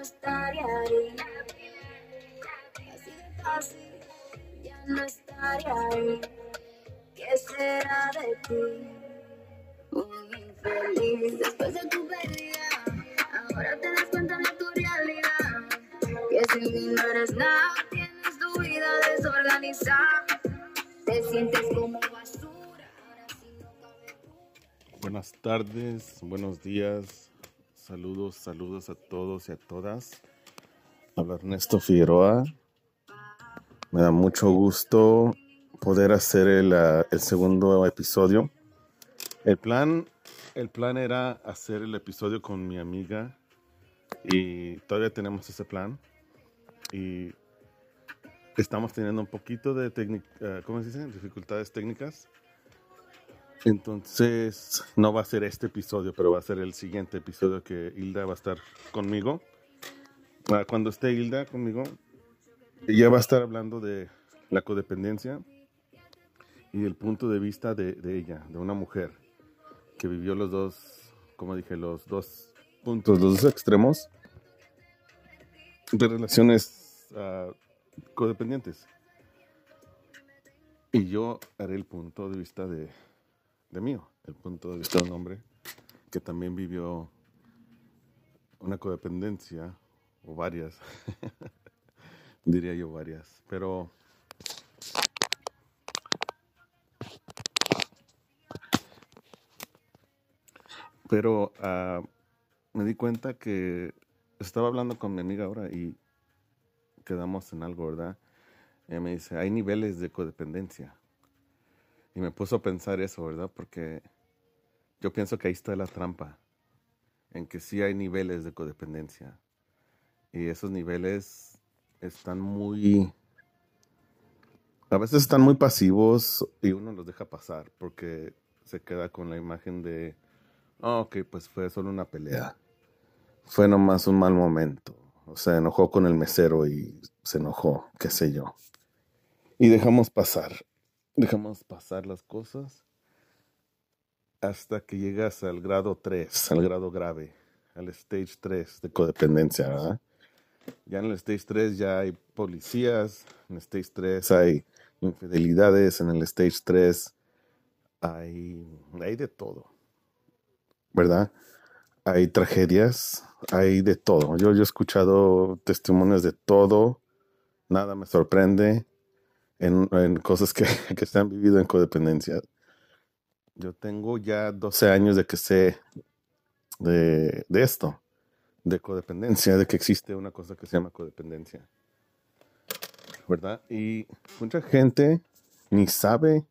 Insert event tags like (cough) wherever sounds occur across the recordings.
estaría ahí. Así de fácil, ya no estaría ahí. ¿Qué será de ti? Un infeliz después de tu pérdida. Ahora te das cuenta de tu realidad. Que sin mí no eres nada. Tienes tu vida desorganizada. Te sientes como basura. Buenas tardes, buenos días, saludos, saludos a todos y a todas. Habla Ernesto Figueroa. Me da mucho gusto poder hacer el, ah, el segundo episodio. El plan, el plan era hacer el episodio con mi amiga y todavía tenemos ese plan y estamos teniendo un poquito de técnica, ¿cómo se? Dificultades técnicas. Entonces, no va a ser este episodio, pero va a ser el siguiente episodio que Hilda va a estar conmigo. Ah, Cuando esté Hilda conmigo, ella va a estar hablando de la codependencia y el punto de vista de, ella, de una mujer que vivió los dos, como dije, los dos puntos, los dos extremos de relaciones ah, codependientes. Y yo haré el punto de vista de, de mío, el punto de vista de un hombre que también vivió una codependencia, o varias, (laughs) diría yo varias, pero pero ah, me di cuenta que estaba hablando con mi amiga ahora y quedamos en algo, ¿verdad? Ella me dice, hay niveles de codependencia. Y me puso a pensar eso, ¿verdad? Porque yo pienso que ahí está la trampa, en que sí hay niveles de codependencia. Y esos niveles están muy... A veces están muy pasivos y uno los deja pasar porque se queda con la imagen de, "Ah, ok, pues fue solo una pelea. Fue nomás un mal momento. O se enojó con el mesero y se enojó, qué sé yo. Y dejamos pasar, dejamos pasar las cosas hasta que llegas al grado 3, al grado grave, al stage 3 de codependencia. Ya en el stage 3 ya hay policías, en el stage 3 hay infidelidades, en el stage 3 hay, de todo, ¿verdad? Hay tragedias, hay de todo. Yo he escuchado testimonios de todo, nada me sorprende en, cosas que, (laughs) que se han vivido en codependencia. Yo tengo ya 12 años de que sé de, de esto, de codependencia, de que existe una cosa que se llama codependencia, ¿verdad? Y mucha gente ni sabe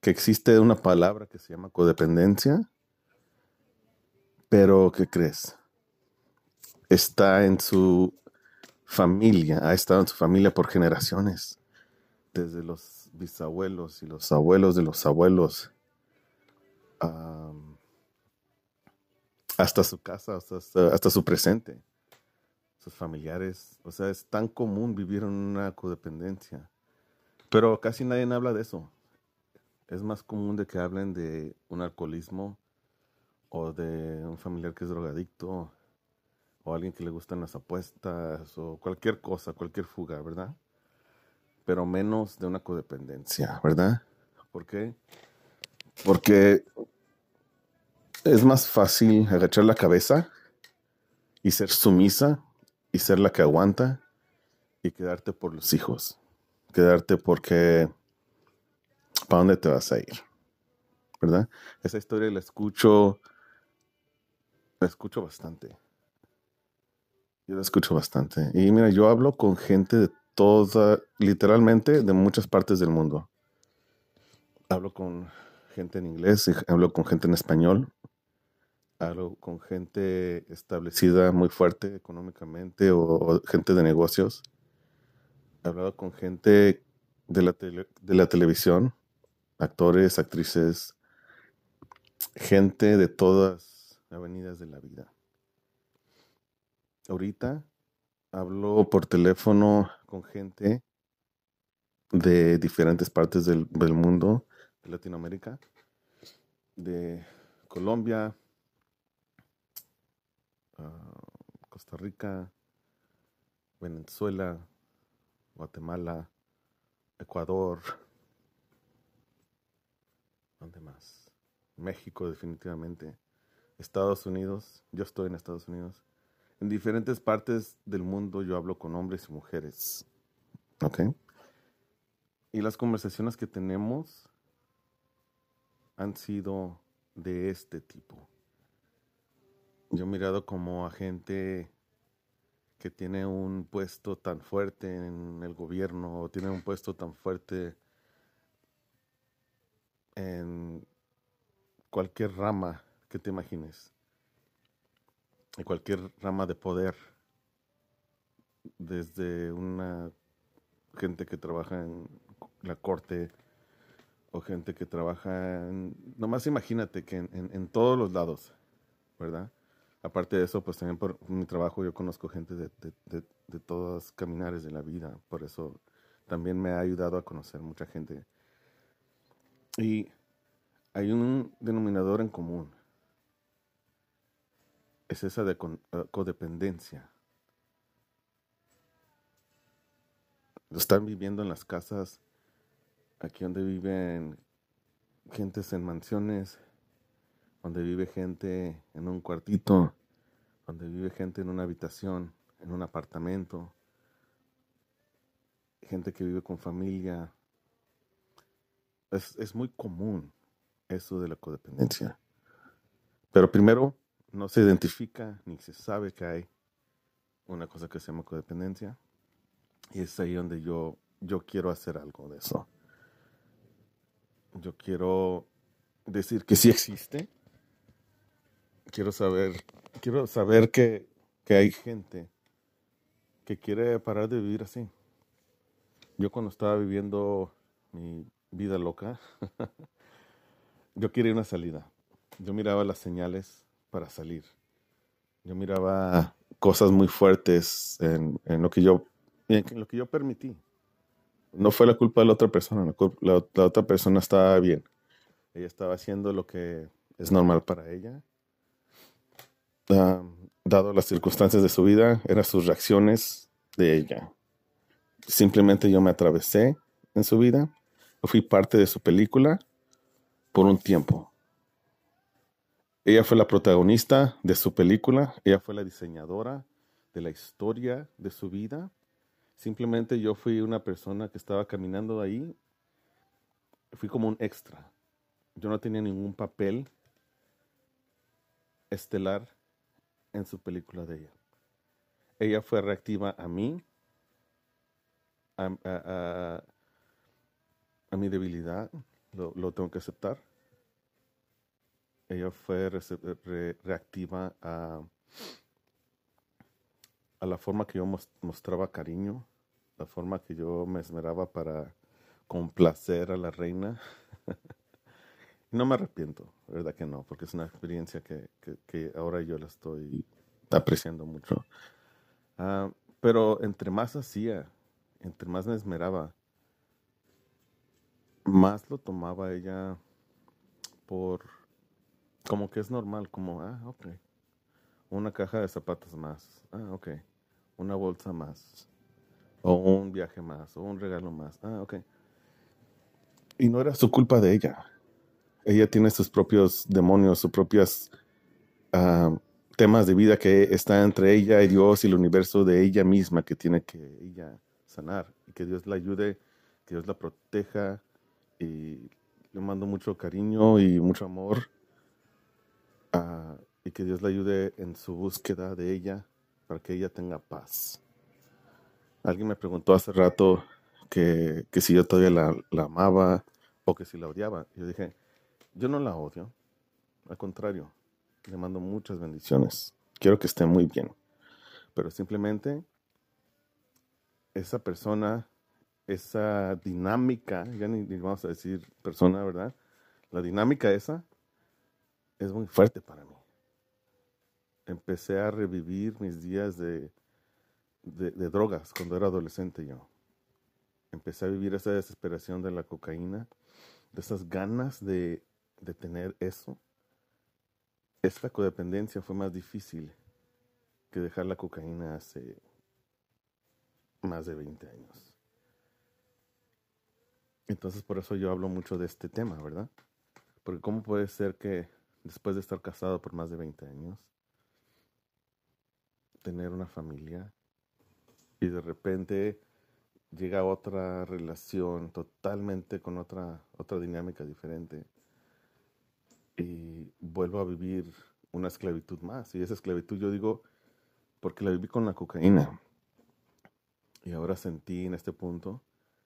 que existe una palabra que se llama codependencia, pero ¿qué crees? Está en su familia, ha estado en su familia por generaciones, desde los bisabuelos y los abuelos de los abuelos, am, hasta su casa, hasta hasta su presente, sus familiares. O sea, es tan común vivir en una codependencia, pero casi nadie habla de eso. Es más común de que hablen de un alcoholismo o de un familiar que es drogadicto o alguien que le gustan las apuestas o cualquier cosa, cualquier fuga, ¿verdad? Pero menos de una codependencia, ¿verdad? ¿Por qué? Porque es más fácil agachar la cabeza y ser sumisa y ser la que aguanta y quedarte por los hijos. Quedarte porque ¿para dónde te vas a ir? ¿Verdad? Esa historia la escucho, la escucho bastante. Yo la escucho bastante. Y mira, yo hablo con gente de literalmente de muchas partes del mundo. Hablo con gente en inglés, hablo con gente en español, hablo con gente establecida muy fuerte económicamente o, gente de negocios. He hablado con gente de la, de la televisión, actores, actrices, gente de todas avenidas de la vida. Ahorita hablo por teléfono con gente de diferentes partes del, mundo, de Latinoamérica, de Colombia, ah, Costa Rica, Venezuela, Guatemala, Ecuador, ¿dónde más? México definitivamente, Estados Unidos, yo estoy en Estados Unidos. En diferentes partes del mundo yo hablo con hombres y mujeres. ¿Ok? Y las conversaciones que tenemos han sido de este tipo. Yo he mirado como a gente que tiene un puesto tan fuerte en el gobierno o tiene un puesto tan fuerte en cualquier rama que te imagines, en cualquier rama de poder, desde una gente que trabaja en la corte o gente que trabaja en, nomás imagínate que en, todos los lados, ¿verdad? aparte de eso, pues también por mi trabajo yo conozco gente de, de, de, todos caminares de la vida, por eso también me ha ayudado a conocer mucha gente. Y hay un denominador en común, es esa de eh, codependencia. Están viviendo en las casas, aquí donde viven gentes en mansiones, donde vive gente en un cuartito, donde vive gente en una habitación, en un apartamento, gente que vive con familia. Es, es muy común eso de la codependencia. Pero primero, no se identifica ni se sabe que hay una cosa que se llama codependencia. Y es ahí donde yo, yo quiero hacer algo de eso. Yo quiero decir que sí existe, quiero saber, quiero saber que, que hay gente que quiere parar de vivir así. Yo cuando estaba viviendo mi vida loca, (laughs) yo quería una salida. Yo miraba las señales para salir. Yo miraba cosas muy fuertes en, lo que yo en lo que yo permití. No fue la culpa de la otra persona, la otra persona estaba bien. Ella estaba haciendo lo que es normal para ella dado las circunstancias de su vida, eran sus reacciones de ella. Simplemente yo me atravesé en su vida, fui parte de su película por un tiempo. Ella fue la protagonista de su película, ella fue la diseñadora de la historia de su vida. Simplemente yo fui una persona que estaba caminando ahí, fui como un extra. Yo no tenía ningún papel estelar en su película de ella. Ella fue reactiva a mí, a, mi debilidad, lo, tengo que aceptar. Ella fue reactiva a, a la forma que yo mostraba cariño, la forma que yo me esmeraba para complacer a la reina. (laughs) No me arrepiento, verdad que no, porque es una experiencia que, que, ahora yo la estoy apreciando mucho. Ah, pero entre más hacía, entre más me esmeraba, más lo tomaba ella por como que es normal, como, ah, ok, una caja de zapatos más, ah, ok, una bolsa más, o un viaje más, o un regalo más, ah, ok. Y no era su culpa de ella ella tiene sus propios demonios, sus propios ah, temas de vida que está entre ella y Dios y el universo de ella misma que tiene que ella sanar. Y que Dios la ayude, que Dios la proteja. Y le mando mucho cariño y mucho amor. Ah, y que Dios la ayude en su búsqueda de ella para que ella tenga paz. Alguien me preguntó hace rato que, que si yo todavía la, la amaba o que si la odiaba. Yo dije, yo no la odio, al contrario, le mando muchas bendiciones. Quiero que esté muy bien. Pero simplemente esa persona, esa dinámica, ya ni, vamos a decir persona, ¿verdad? La dinámica esa es muy fuerte para mí. Empecé a revivir mis días de, de, drogas cuando era adolescente yo. Empecé a vivir esa desesperación de la cocaína, de esas ganas de de tener eso, esta codependencia fue más difícil que dejar la cocaína hace más de 20 años. Entonces por eso yo hablo mucho de este tema, ¿verdad? Porque ¿cómo puede ser que después de estar casado por más de 20 años, tener una familia y de repente llega otra relación totalmente con otra, otra dinámica diferente y vuelvo a vivir una esclavitud más. Y esa esclavitud yo digo, porque la viví con la cocaína. Y ahora sentí en este punto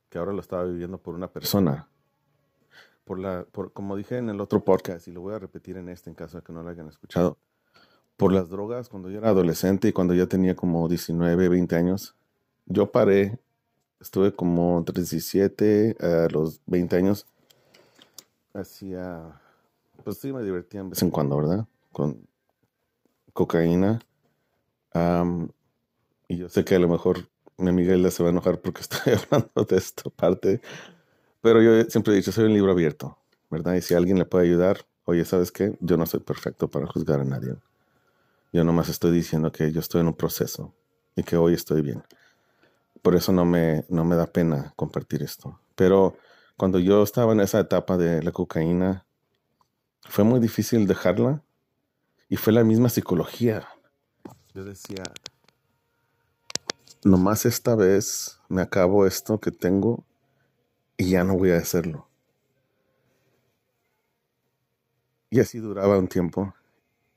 que ahora lo estaba viviendo por una persona. Por la, por, como dije en el otro podcast, y lo voy a repetir en este en caso de que no lo hayan escuchado, por las drogas cuando yo era adolescente y cuando ya tenía como 19, 20 años, yo paré, estuve como entre 17 a los 20 años, hacía, pues sí me divertía de vez en cuando, ¿verdad? Con cocaína. y yo sé que a lo mejor mi amiga Elda se va a enojar porque (laughs) estoy (laughs) hablando de esta parte, pero yo siempre he dicho, soy un libro abierto, ¿verdad? Y si alguien le puede ayudar, oye, ¿sabes qué? Yo no soy perfecto para juzgar a nadie. Yo nomás estoy diciendo que yo estoy en un proceso y que hoy estoy bien. Por eso no me, no me da pena compartir esto. Pero cuando yo estaba en esa etapa de la cocaína, fue muy difícil dejarla y fue la misma psicología. Yo decía, nomás esta vez me acabo esto que tengo y ya no voy a hacerlo. Y así duraba un tiempo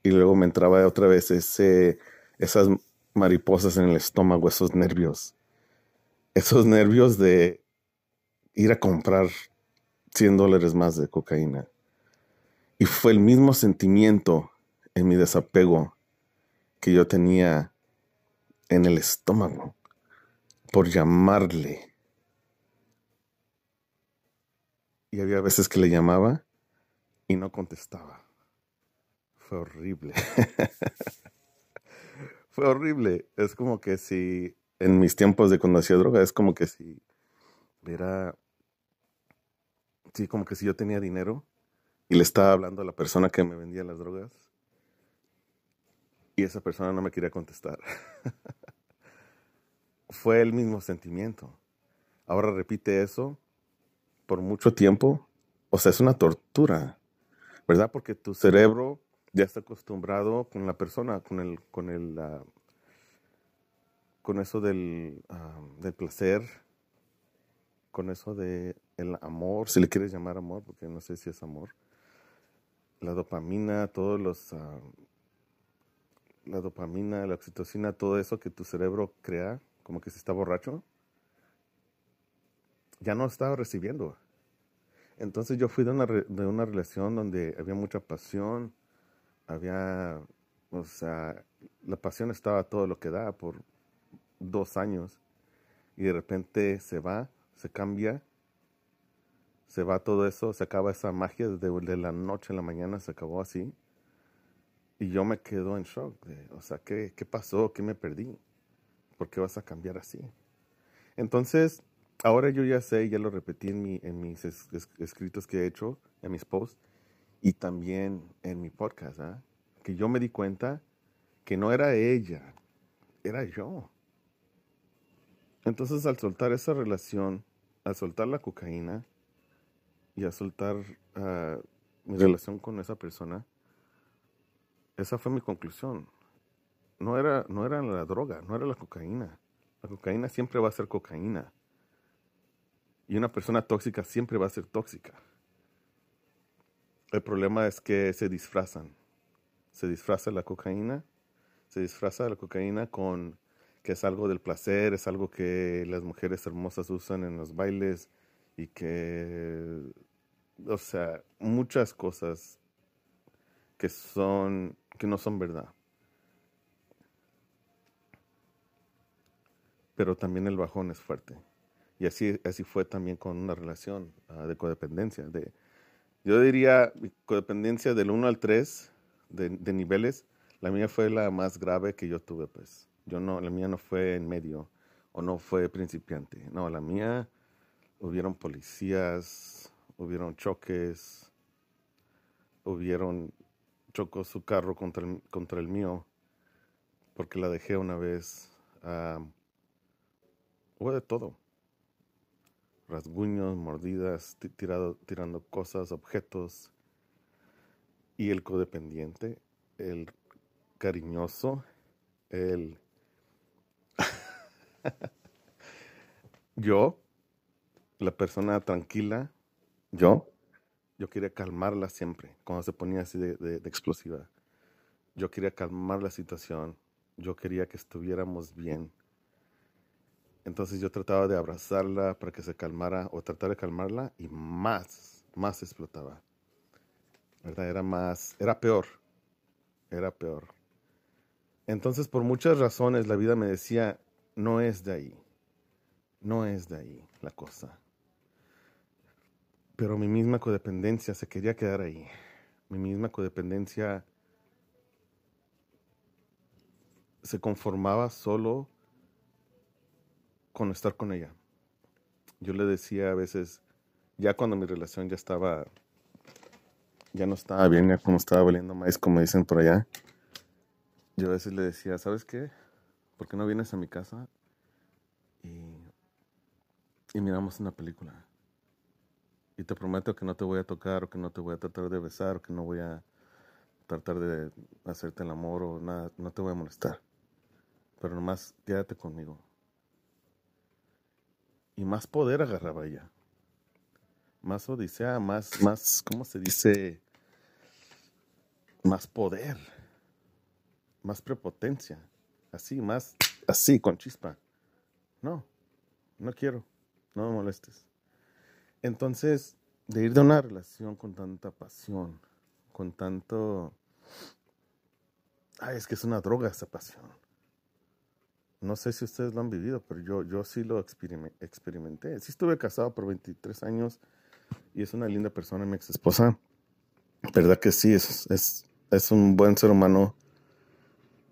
y luego me entraba otra vez ese, esas mariposas en el estómago, esos nervios. Esos nervios de ir a comprar 100 dólares más de cocaína. Y fue el mismo sentimiento en mi desapego que yo tenía en el estómago por llamarle. Y había veces que le llamaba y no contestaba. Fue horrible. (laughs) Fue horrible. Es como que si en mis tiempos de cuando hacía droga, es como que si era, sí, como que si yo tenía dinero y le estaba hablando a la persona que me vendía las drogas y esa persona no me quería contestar. (laughs) Fue el mismo sentimiento. Ahora repite eso por mucho tiempo. O sea, es una tortura, ¿verdad? Porque tu cerebro ya está acostumbrado con la persona, con el, con el, ah, con eso del, ah, del placer, con eso de el amor, si le quieres llamar amor, porque no sé si es amor, la dopamina, todos los, ah, la dopamina, la oxitocina, todo eso que tu cerebro crea, como que se está borracho, ya no estaba recibiendo. Entonces yo fui de una, de una relación donde había mucha pasión, había, o sea, la pasión estaba todo lo que da por dos años y de repente se va, se cambia, se va todo eso, se acaba esa magia de, la noche a la mañana, se acabó así. Y yo me quedo en shock. o sea, ¿qué, ¿qué pasó? ¿Qué me perdí? ¿Por qué vas a cambiar así? Entonces, ahora yo ya sé, ya lo repetí en, mi, en mis escritos que he hecho, en mis posts, y también en mi podcast, ¿ah? que yo me di cuenta que no era ella, era yo. Entonces al soltar esa relación, al soltar la cocaína y al soltar ah, mi relación con esa persona, esa fue mi conclusión. No era, no era la droga, no era la cocaína. La cocaína siempre va a ser cocaína. Y una persona tóxica siempre va a ser tóxica. El problema es que se disfrazan. Se disfraza la cocaína, se disfraza la cocaína con que es algo del placer, es algo que las mujeres hermosas usan en los bailes y que, o sea, muchas cosas que son, que no son verdad. Pero también el bajón es fuerte. Y así, así fue también con una relación ah, de codependencia, de, yo diría codependencia del 1 al 3 de, niveles. La mía fue la más grave que yo tuve, pues. Yo no, la mía no fue en medio o no fue principiante. No, la mía hubieron policías, hubieron choques, hubieron chocó su carro contra el, contra el mío porque la dejé una vez. hubo de todo. Rasguños, mordidas, ti- tirado, tirando cosas, objetos. Y el codependiente, el cariñoso, el... (laughs) Yo, la persona tranquila, yo, yo quería calmarla siempre, cuando se ponía así de- de explosiva. Yo quería calmar la situación, yo quería que estuviéramos bien. Entonces yo trataba de abrazarla para que se calmara o tratar de calmarla y más, más explotaba. ¿Verdad? Era más, era peor, era peor. Entonces por muchas razones la vida me decía, no es de ahí, no es de ahí la cosa. Pero mi misma codependencia se quería quedar ahí. Mi misma codependencia se conformaba solo con estar con ella. Yo le decía a veces, ya cuando mi relación ya estaba, ya no estaba bien, ya como estaba valiendo maíz, como dicen por allá, yo a veces le decía, ¿sabes qué? ¿Por qué no vienes a mi casa y, y miramos una película? Y te prometo que no te voy a tocar, o que no te voy a tratar de besar, o que no voy a tratar de hacerte el amor, o nada, no te voy a molestar. Pero nomás quédate conmigo. Y más poder agarraba ella. Más odisea, más, más, ¿cómo se dice? Más poder. Más prepotencia. Así, más, así, con chispa. No, no quiero. No me molestes. Entonces, de ir de una relación con tanta pasión, con tanto... Ay, es que es una droga esa pasión. No sé si ustedes lo han vivido, pero yo, yo sí lo experime- experimenté. Sí estuve casado por 23 años y es una linda persona, mi ex esposa. ¿Verdad que sí? Es, es, es un buen ser humano.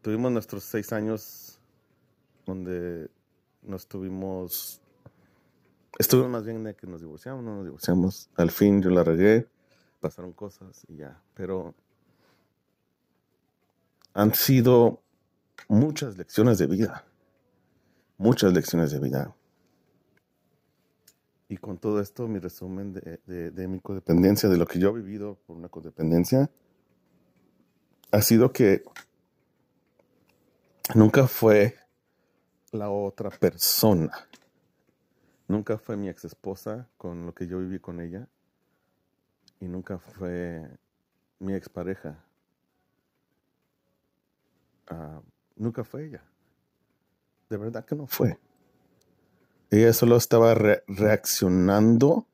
Tuvimos nuestros seis años donde nos tuvimos... Estuvimos más bien de que nos divorciamos, no nos divorciamos. Al fin yo la regué, pasaron cosas y ya. Pero han sido muchas lecciones de vida. Muchas lecciones de vida. Y con todo esto, mi resumen de, mi codependencia, de lo que yo he vivido por una codependencia, ha sido que nunca fue la otra persona. Nunca fue mi ex esposa con lo que yo viví con ella. Y nunca fue mi expareja. Ah, nunca fue ella. De verdad que no fue. Ella solo estaba re- reaccionando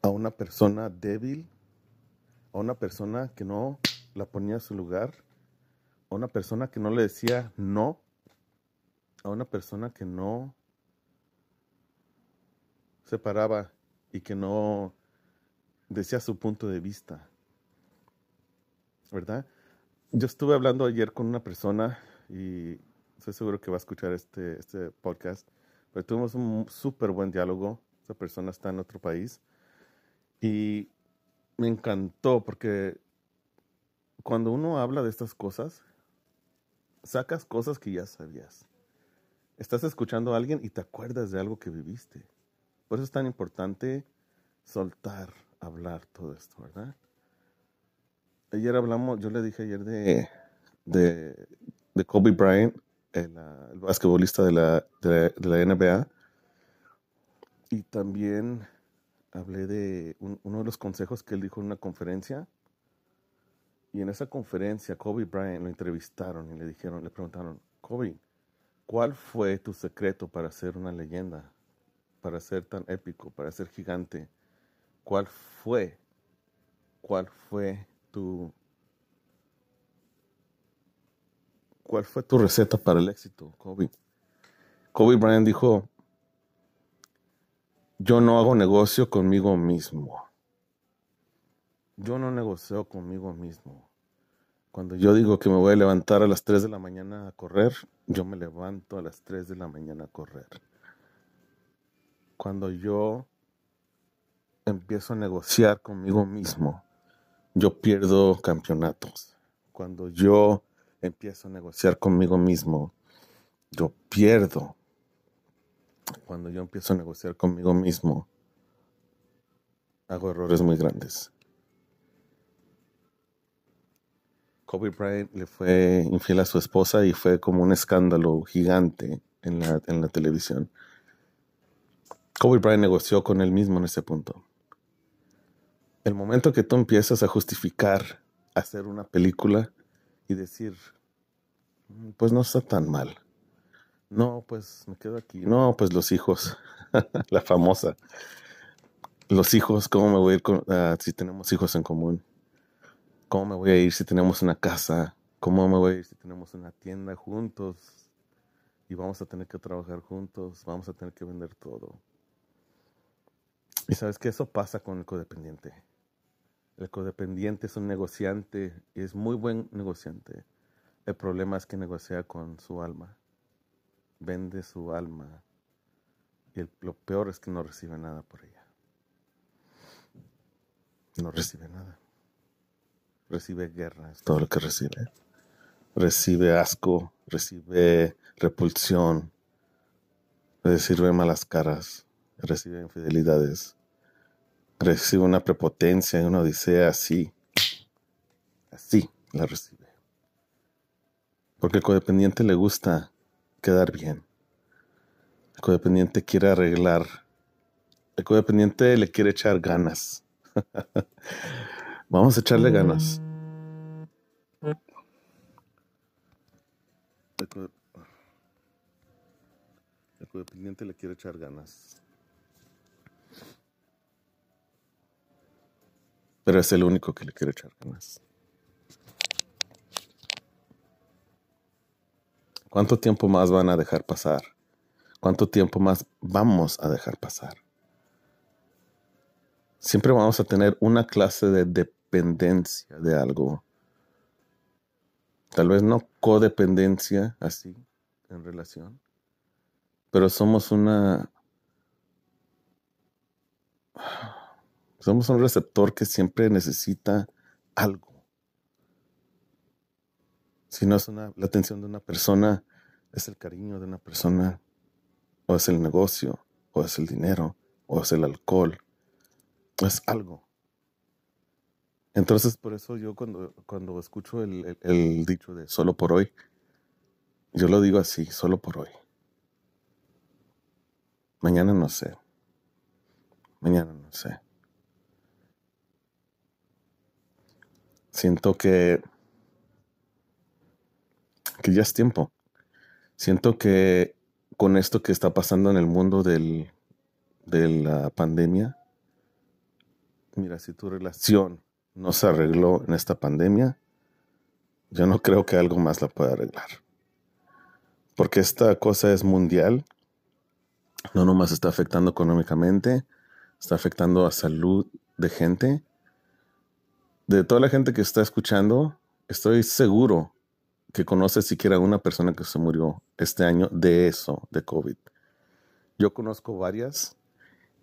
a una persona débil, a una persona que no la ponía a su lugar, a una persona que no le decía no, a una persona que no se paraba y que no decía su punto de vista, ¿verdad? Yo estuve hablando ayer con una persona y estoy seguro que va a escuchar este, este podcast, pero tuvimos un súper buen diálogo. Esa persona está en otro país y me encantó porque cuando uno habla de estas cosas, sacas cosas que ya sabías. Estás escuchando a alguien y te acuerdas de algo que viviste. Por eso es tan importante soltar, hablar todo esto, ¿verdad? Ayer hablamos, yo le dije ayer de, de, de Kobe Bryant, el, el basquetbolista de la, de, de la NBA, y también hablé de un- uno de los consejos que él dijo en una conferencia. Y en esa conferencia, Kobe Bryant lo entrevistaron y le dijeron, le preguntaron, Kobe, ¿cuál fue tu secreto para ser una leyenda? Para ser tan épico, para ser gigante. ¿Cuál fue? ¿Cuál fue tu cuál fue tu receta para el éxito, Kobe? Kobe Bryant dijo, yo no hago negocio conmigo mismo. Yo no negocio conmigo mismo. Cuando yo digo que me voy a levantar a las 3 de la mañana a correr, yo me levanto a las 3 de la mañana a correr. Cuando yo empiezo a negociar conmigo mismo, yo pierdo campeonatos. Cuando yo empiezo a negociar conmigo mismo, yo pierdo cuando yo empiezo a negociar conmigo mismo, hago errores muy grandes. Kobe Bryant le fue infiel a su esposa y fue como un escándalo gigante en la, en la televisión. Kobe Bryant negoció con él mismo en ese punto. El momento que tú empiezas a justificar hacer una película y decir, "Mm, pues no está tan mal. No, pues me quedo aquí. No, pues los hijos, (laughs) la famosa. Los hijos, ¿cómo me voy a ir ah, si tenemos hijos en común? ¿Cómo me voy a ir si tenemos una casa? ¿Cómo me voy a ir si tenemos una tienda juntos? Y vamos a tener que trabajar juntos, vamos a tener que vender todo. Y sabes que eso pasa con el codependiente. El codependiente es un negociante y es muy buen negociante. El problema es que negocia con su alma. Vende su alma. Y el- lo peor es que no recibe nada por ella. No recibe nada. Recibe guerra, es todo lo que recibe. Recibe asco, recibe repulsión, recibe malas caras, recibe infidelidades, recibe una prepotencia y una odisea así. Así la recibe. Porque al codependiente le gusta quedar bien. El codependiente quiere arreglar. El codependiente le quiere echar ganas. (laughs) Vamos a echarle ganas. El, co- el codependiente le quiere echar ganas. Pero es el único que le quiere echar ganas. ¿Cuánto tiempo más van a dejar pasar? ¿Cuánto tiempo más vamos a dejar pasar? Siempre vamos a tener una clase de dependencia de algo. Tal vez no codependencia así en relación, pero somos una somos un receptor que siempre necesita algo. Si no es una, la atención de una persona, es el cariño de una persona, o es el negocio, o es el dinero, o es el alcohol, o es algo. Entonces, por eso yo cuando, cuando escucho el, el- el dicho de solo por hoy, yo lo digo así, solo por hoy. Mañana no sé, mañana no sé. Siento que, que ya es tiempo. Siento que con esto que está pasando en el mundo del, de la pandemia, mira, si tu relación no se arregló en esta pandemia, yo no creo que algo más la pueda arreglar. Porque esta cosa es mundial, no nomás está afectando económicamente, está afectando a salud de gente. De toda la gente que está escuchando, estoy seguro que conoce siquiera una persona que se murió este año de eso, de COVID. Yo conozco varias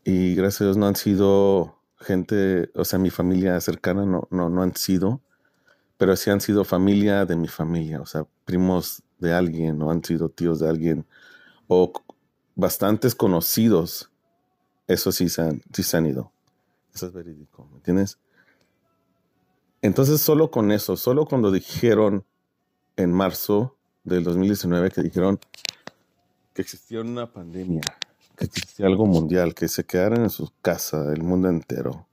y gracias a Dios no han sido gente, o sea, mi familia cercana no, no, no han sido, pero sí han sido familia de mi familia, o sea, primos de alguien, o han sido tíos de alguien, o bastantes conocidos, eso sí se han, sí se han ido. Eso es verídico, ¿me entiendes? Entonces, solo con eso, solo cuando dijeron en marzo del 2019 que dijeron que existía una pandemia, que existía algo mundial, que se quedaran en su casa, el mundo entero.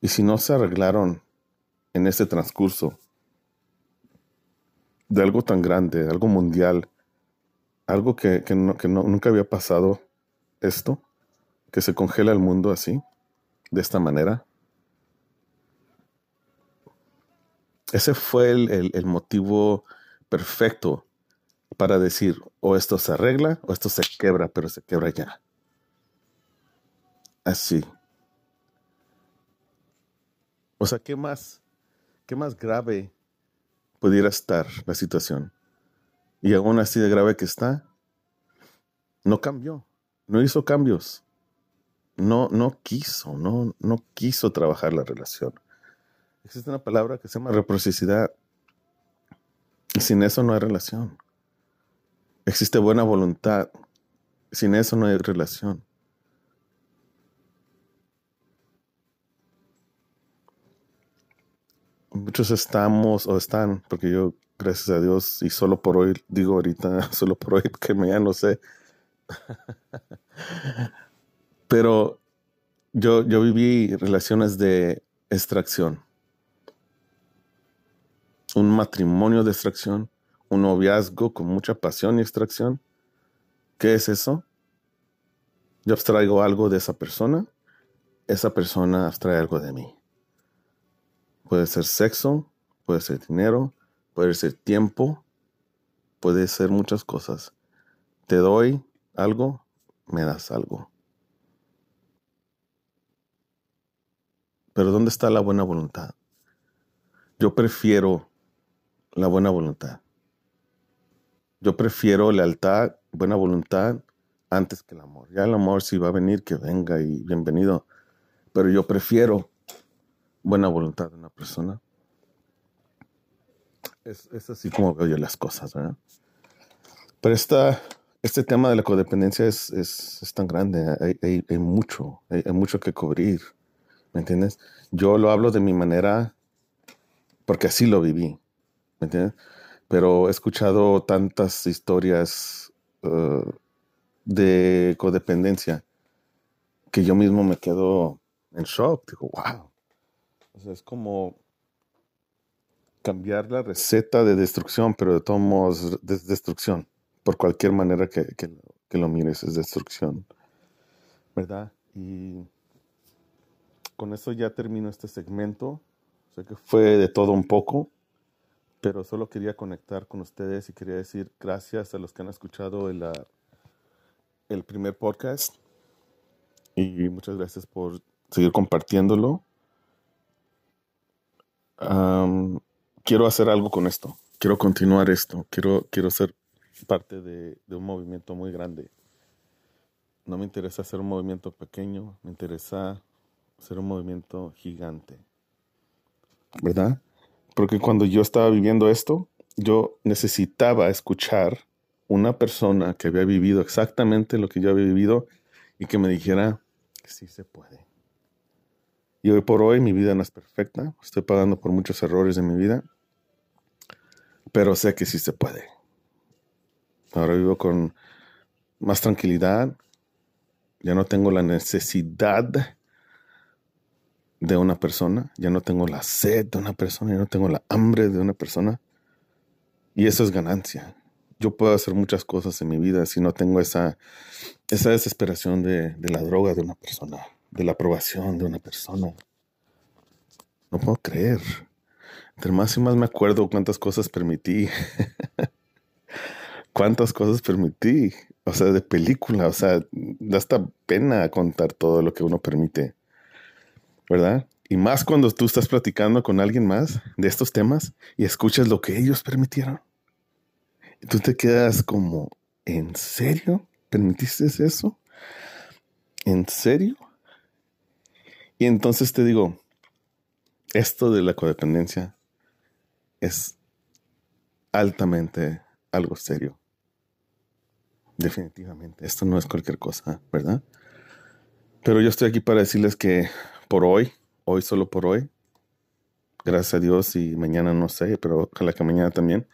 Y si no se arreglaron en este transcurso de algo tan grande, algo mundial, algo que, que no- que no- nunca había pasado, esto, que se congela el mundo así, de esta manera, ese fue el, el- motivo perfecto para decir, o esto se arregla o esto se quebra, pero se quebra ya. Así. O sea, ¿qué más, qué más grave pudiera estar la situación? Y aún así de grave que está, no cambió, no hizo cambios, no, no quiso, no, no quiso trabajar la relación. Existe una palabra que se llama reciprocidad y sin eso no hay relación. Existe buena voluntad. Sin eso no hay relación. Muchos estamos o están, porque yo, gracias a Dios, y solo por hoy, digo ahorita, (laughs) solo por hoy, que ya no sé. (laughs) Pero yo, yo viví relaciones de extracción. Un matrimonio de extracción, un noviazgo con mucha pasión y extracción. ¿Qué es eso? Yo abstraigo algo de esa persona, esa persona abstrae algo de mí. Puede ser sexo, puede ser dinero, puede ser tiempo, puede ser muchas cosas. Te doy algo, me das algo. Pero ¿dónde está la buena voluntad? Yo prefiero la buena voluntad. Yo prefiero lealtad, buena voluntad, antes que el amor. Ya el amor si va a venir, que venga y bienvenido. Pero yo prefiero buena voluntad de una persona. Es, así como veo yo las cosas, ¿verdad? Pero esta, este tema de la codependencia es, es, tan grande, hay, hay, mucho, hay, mucho que cubrir, ¿me entiendes? Yo lo hablo de mi manera porque así lo viví, ¿me entiendes? Pero he escuchado tantas historias uh, de codependencia que yo mismo me quedo en shock, digo, wow, es como cambiar la receta de destrucción, pero de todos modos es destrucción. Por cualquier manera que, lo mires, es destrucción. ¿Verdad? Y con eso ya termino este segmento. Sé que fue de todo un poco, pero solo quería conectar con ustedes y quería decir gracias a los que han escuchado el, el primer podcast. Y muchas gracias por seguir compartiéndolo quiero hacer algo con esto, quiero continuar esto, quiero, quiero ser parte de, un movimiento muy grande. No me interesa hacer un movimiento pequeño, me interesa hacer un movimiento gigante. ¿Verdad? Porque cuando yo estaba viviendo esto, yo necesitaba escuchar una persona que había vivido exactamente lo que yo había vivido y que me dijera, sí se puede. Y hoy por hoy mi vida no es perfecta, estoy pagando por muchos errores de mi vida, pero sé que sí se puede. Ahora vivo con más tranquilidad, ya no tengo la necesidad de una persona, ya no tengo la sed de una persona, ya no tengo la hambre de una persona. Y eso es ganancia. Yo puedo hacer muchas cosas en mi vida si no tengo esa, esa desesperación de, de la droga de una persona de la aprobación de una persona. No puedo creer. Entre más y más me acuerdo cuántas cosas permití. (laughs) cuántas cosas permití. O sea, de película. O sea, da hasta pena contar todo lo que uno permite. ¿Verdad? Y más cuando tú estás platicando con alguien más de estos temas y escuchas lo que ellos permitieron. Y tú te quedas como, ¿en serio? ¿Permitiste eso? ¿En serio? Y entonces te digo, esto de la codependencia es altamente algo serio. Definitivamente. Esto no es cualquier cosa, ¿verdad? Pero yo estoy aquí para decirles que por hoy, hoy solo por hoy, gracias a Dios y mañana no sé, pero ojalá que mañana también,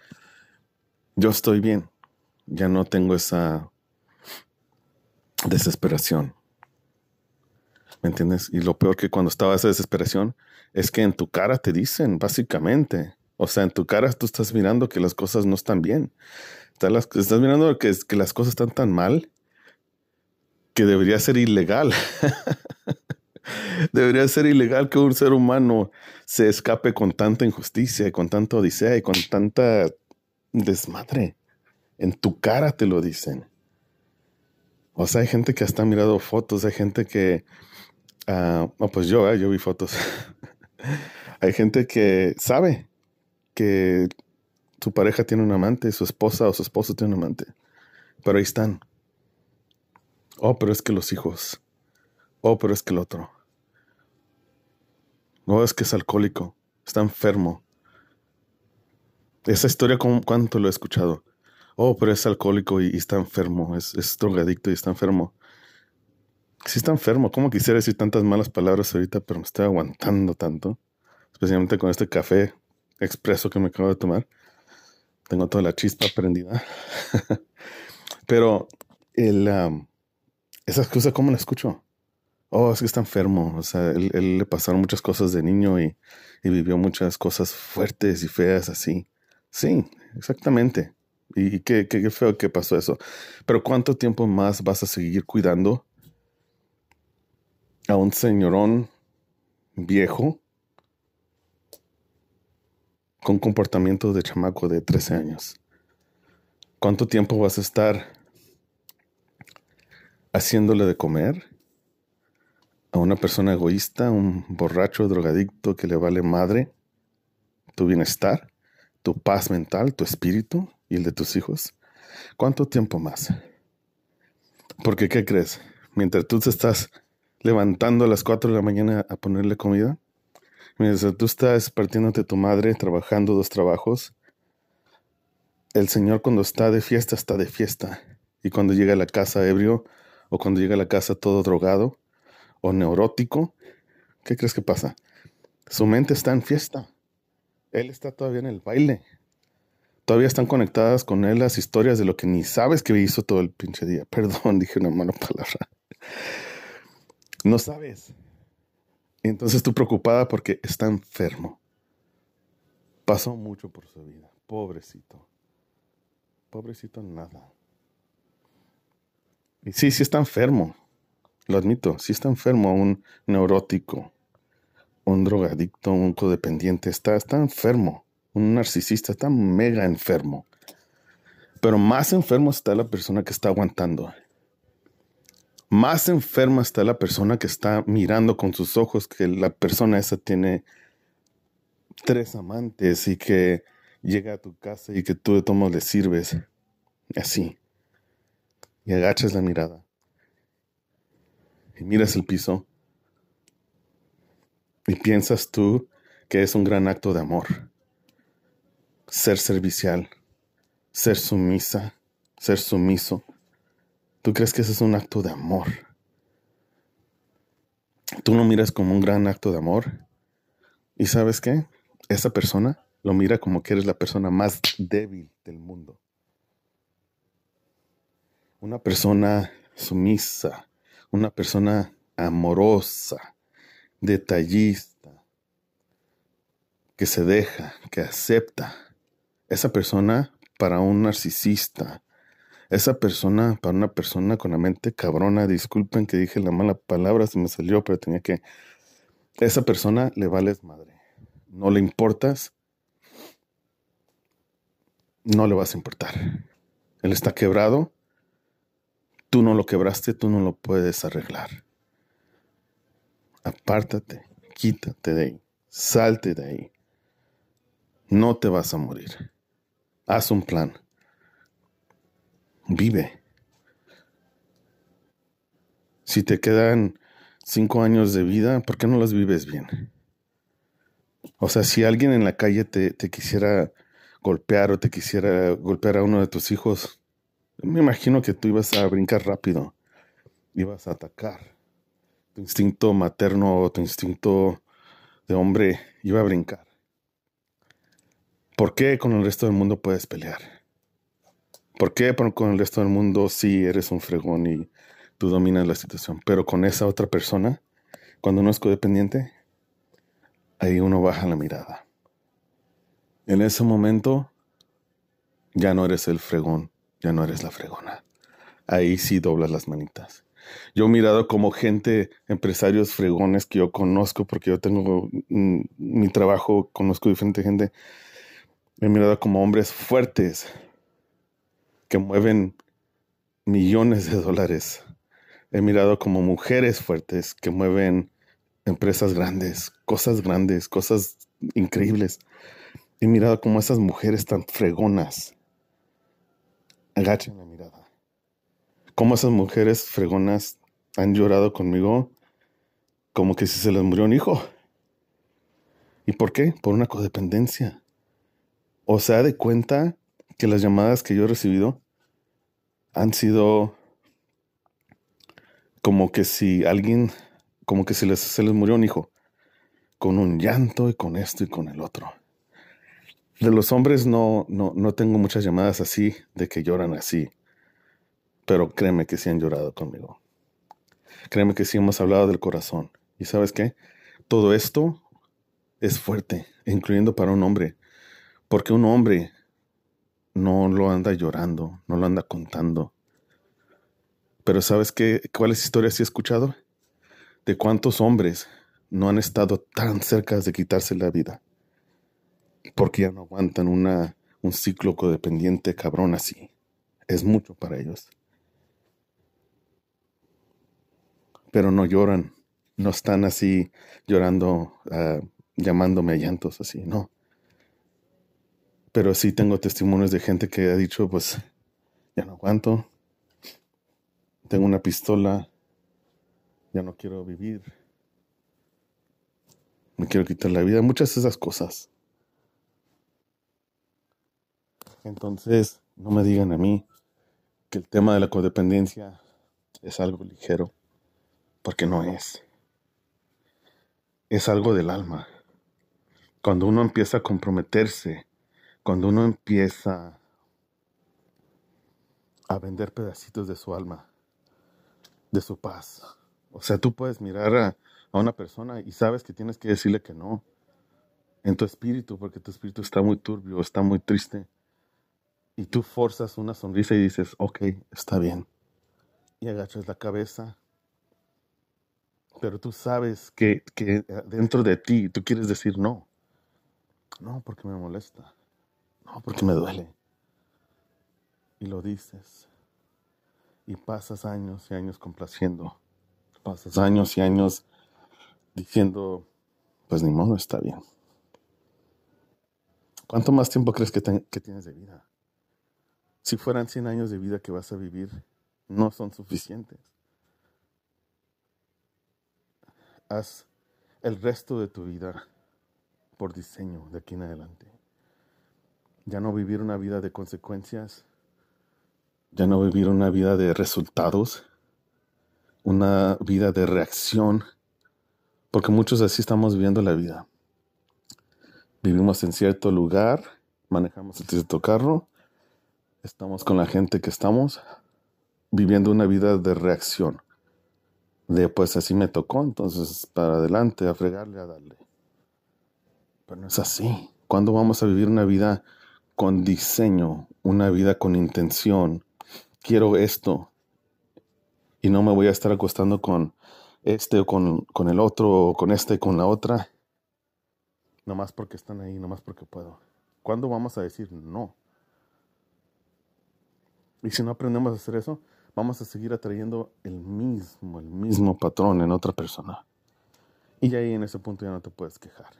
yo estoy bien. Ya no tengo esa desesperación. ¿Me entiendes? Y lo peor que cuando estaba esa desesperación es que en tu cara te dicen, básicamente. O sea, en tu cara tú estás mirando que las cosas no están bien. Estás, mirando que, que las cosas están tan mal que debería ser ilegal. (laughs) debería ser ilegal que un ser humano se escape con tanta injusticia y con tanta odisea y con tanta desmadre. En tu cara te lo dicen. O sea, hay gente que hasta ha mirado fotos, hay gente que Ah, pues yo, eh, yo vi fotos. (laughs) Hay gente que sabe que su pareja tiene un amante, su esposa o su esposo tiene un amante. Pero ahí están. Oh, pero es que los hijos. Oh, pero es que el otro. No, es que es alcohólico. Está enfermo. Esa historia, ¿cuánto lo he escuchado? oh, pero es alcohólico y, está enfermo, es, drogadicto y está enfermo. Sí está enfermo, ¿cómo quisiera decir tantas malas palabras ahorita, pero me estoy aguantando tanto, especialmente con este café expreso que me acabo de tomar. Tengo toda la chispa prendida. (laughs) pero el, esa excusa, ¿cómo la escucho? Oh, es que está enfermo. O sea, él, le pasaron muchas cosas de niño y, vivió muchas cosas fuertes y feas así. Sí, exactamente. Y, qué, qué, feo que pasó eso. Pero ¿cuánto tiempo más vas a seguir cuidando a un señorón viejo con comportamiento de chamaco de 13 años? ¿Cuánto tiempo vas a estar haciéndole de comer a una persona egoísta, un borracho, drogadicto que le vale madre tu bienestar, tu paz mental, tu espíritu y el de tus hijos? ¿Cuánto tiempo más? Porque, ¿qué crees? Mientras tú te estás levantando a las 4 de la mañana a ponerle comida, mientras tú estás partiéndote tu madre, trabajando dos trabajos, el Señor cuando está de fiesta, está de fiesta. Y cuando llega a la casa ebrio, o cuando llega a la casa todo drogado, o neurótico, ¿qué crees que pasa? Su mente está en fiesta. Él está todavía en el baile. Todavía están conectadas con él las historias de lo que ni sabes que hizo todo el pinche día. (laughs) Perdón, dije una mala palabra. No sabes. Entonces tú preocupada porque está enfermo. Pasó mucho por su vida. Pobrecito. Pobrecito nada. Y sí, sí está enfermo. Lo admito. Sí está enfermo. Un neurótico. Un drogadicto. Un codependiente. Está, está enfermo un narcisista está mega enfermo. Pero más enfermo está la persona que está aguantando. Más enferma está la persona que está mirando con sus ojos que la persona esa tiene tres amantes y que llega a tu casa y que tú de todos le sirves. Así. Y agachas la mirada. Y miras el piso. Y piensas tú que es un gran acto de amor ser servicial, ser sumisa, ser sumiso. ¿Tú crees que ese es un acto de amor? Tú lo miras como un gran acto de amor. ¿Y sabes qué? Esa persona lo mira como que eres la persona más débil del mundo. Una persona sumisa, una persona amorosa, detallista, que se deja, que acepta, esa persona para un narcisista, esa persona para una persona con la mente cabrona, disculpen que dije la mala palabra, se me salió, pero tenía que... Esa persona le vales madre. No le importas, no le vas a importar. Él está quebrado, tú no lo quebraste, tú no lo puedes arreglar. Apártate, quítate de ahí, salte de ahí. No te vas a morir. Haz un plan. Vive. Si te quedan cinco años de vida, ¿por qué no los vives bien? O sea, si alguien en la calle te, te quisiera golpear o te quisiera golpear a uno de tus hijos, me imagino que tú ibas a brincar rápido, ibas a atacar. Tu instinto materno o tu instinto de hombre iba a brincar. ¿Por qué con el resto del mundo puedes pelear? ¿Por qué con el resto del mundo sí eres un fregón y tú dominas la situación? Pero con esa otra persona, cuando uno es codependiente, ahí uno baja la mirada. En ese momento, ya no eres el fregón, ya no eres la fregona. Ahí sí doblas las manitas. Yo he mirado como gente, empresarios fregones que yo conozco, porque yo tengo mm, mi trabajo, conozco diferente gente He mirado como hombres fuertes que mueven millones de dólares. He mirado como mujeres fuertes que mueven empresas grandes, cosas grandes, cosas increíbles. He mirado como esas mujeres tan fregonas agachen la mirada. Como esas mujeres fregonas han llorado conmigo como que si se les murió un hijo. ¿Y por qué? Por una codependencia. O sea, de cuenta que las llamadas que yo he recibido han sido como que si alguien, como que si se les murió un hijo, con un llanto y con esto y con el otro. De los hombres no, no, no tengo muchas llamadas así, de que lloran así, pero créeme que sí han llorado conmigo. Créeme que sí hemos hablado del corazón. ¿Y sabes qué? Todo esto es fuerte, incluyendo para un hombre, porque un hombre no lo anda llorando, no lo anda contando. Pero ¿sabes qué? ¿Cuáles historias he escuchado? De cuántos hombres no han estado tan cerca de quitarse la vida. Porque ya no aguantan una, un ciclo codependiente cabrón así. Es mucho para ellos. Pero no lloran. No están así llorando, ah, llamándome a llantos así, no. Pero sí tengo testimonios de gente que ha dicho, pues, ya no aguanto. Tengo una pistola. Ya no quiero vivir. Me quiero quitar la vida. Muchas de esas cosas. Entonces, no me digan a mí que el tema de la codependencia es algo ligero, porque no es. Es algo del alma. Cuando uno empieza a comprometerse cuando uno empieza a vender pedacitos de su alma, de su paz. O sea, tú puedes mirar a, una persona y sabes que tienes que decirle que no en tu espíritu, porque tu espíritu está muy turbio, está muy triste. Y tú forzas una sonrisa y dices, ok, está bien. Y agachas la cabeza. Pero tú sabes que, que dentro de ti tú quieres decir no. No, porque me molesta. No, porque me duele. Y lo dices. Y pasas años y años complaciendo. Pasas años y años diciendo, pues ni modo, está bien. ¿Cuánto más tiempo crees que, que tienes de vida? Si fueran 100 años de vida que vas a vivir, no son suficientes. Haz el resto de tu vida por diseño de aquí en adelante ya no vivir una vida de consecuencias, ya no vivir una vida de resultados, una vida de reacción, porque muchos así estamos viviendo la vida. Vivimos en cierto lugar, manejamos el cierto carro, estamos con la gente que estamos, viviendo una vida de reacción. De pues así me tocó, entonces para adelante, a fregarle, a darle. Pero no es así. ¿Cuándo vamos a vivir una vida con diseño, una vida con intención. Quiero esto y no me voy a estar acostando con este o con, con el otro o con este y con la otra. Nomás porque están ahí, nomás porque puedo. ¿Cuándo vamos a decir no? Y si no aprendemos a hacer eso, vamos a seguir atrayendo el mismo, el mismo patrón en otra persona. Y ahí en ese punto ya no te puedes quejar.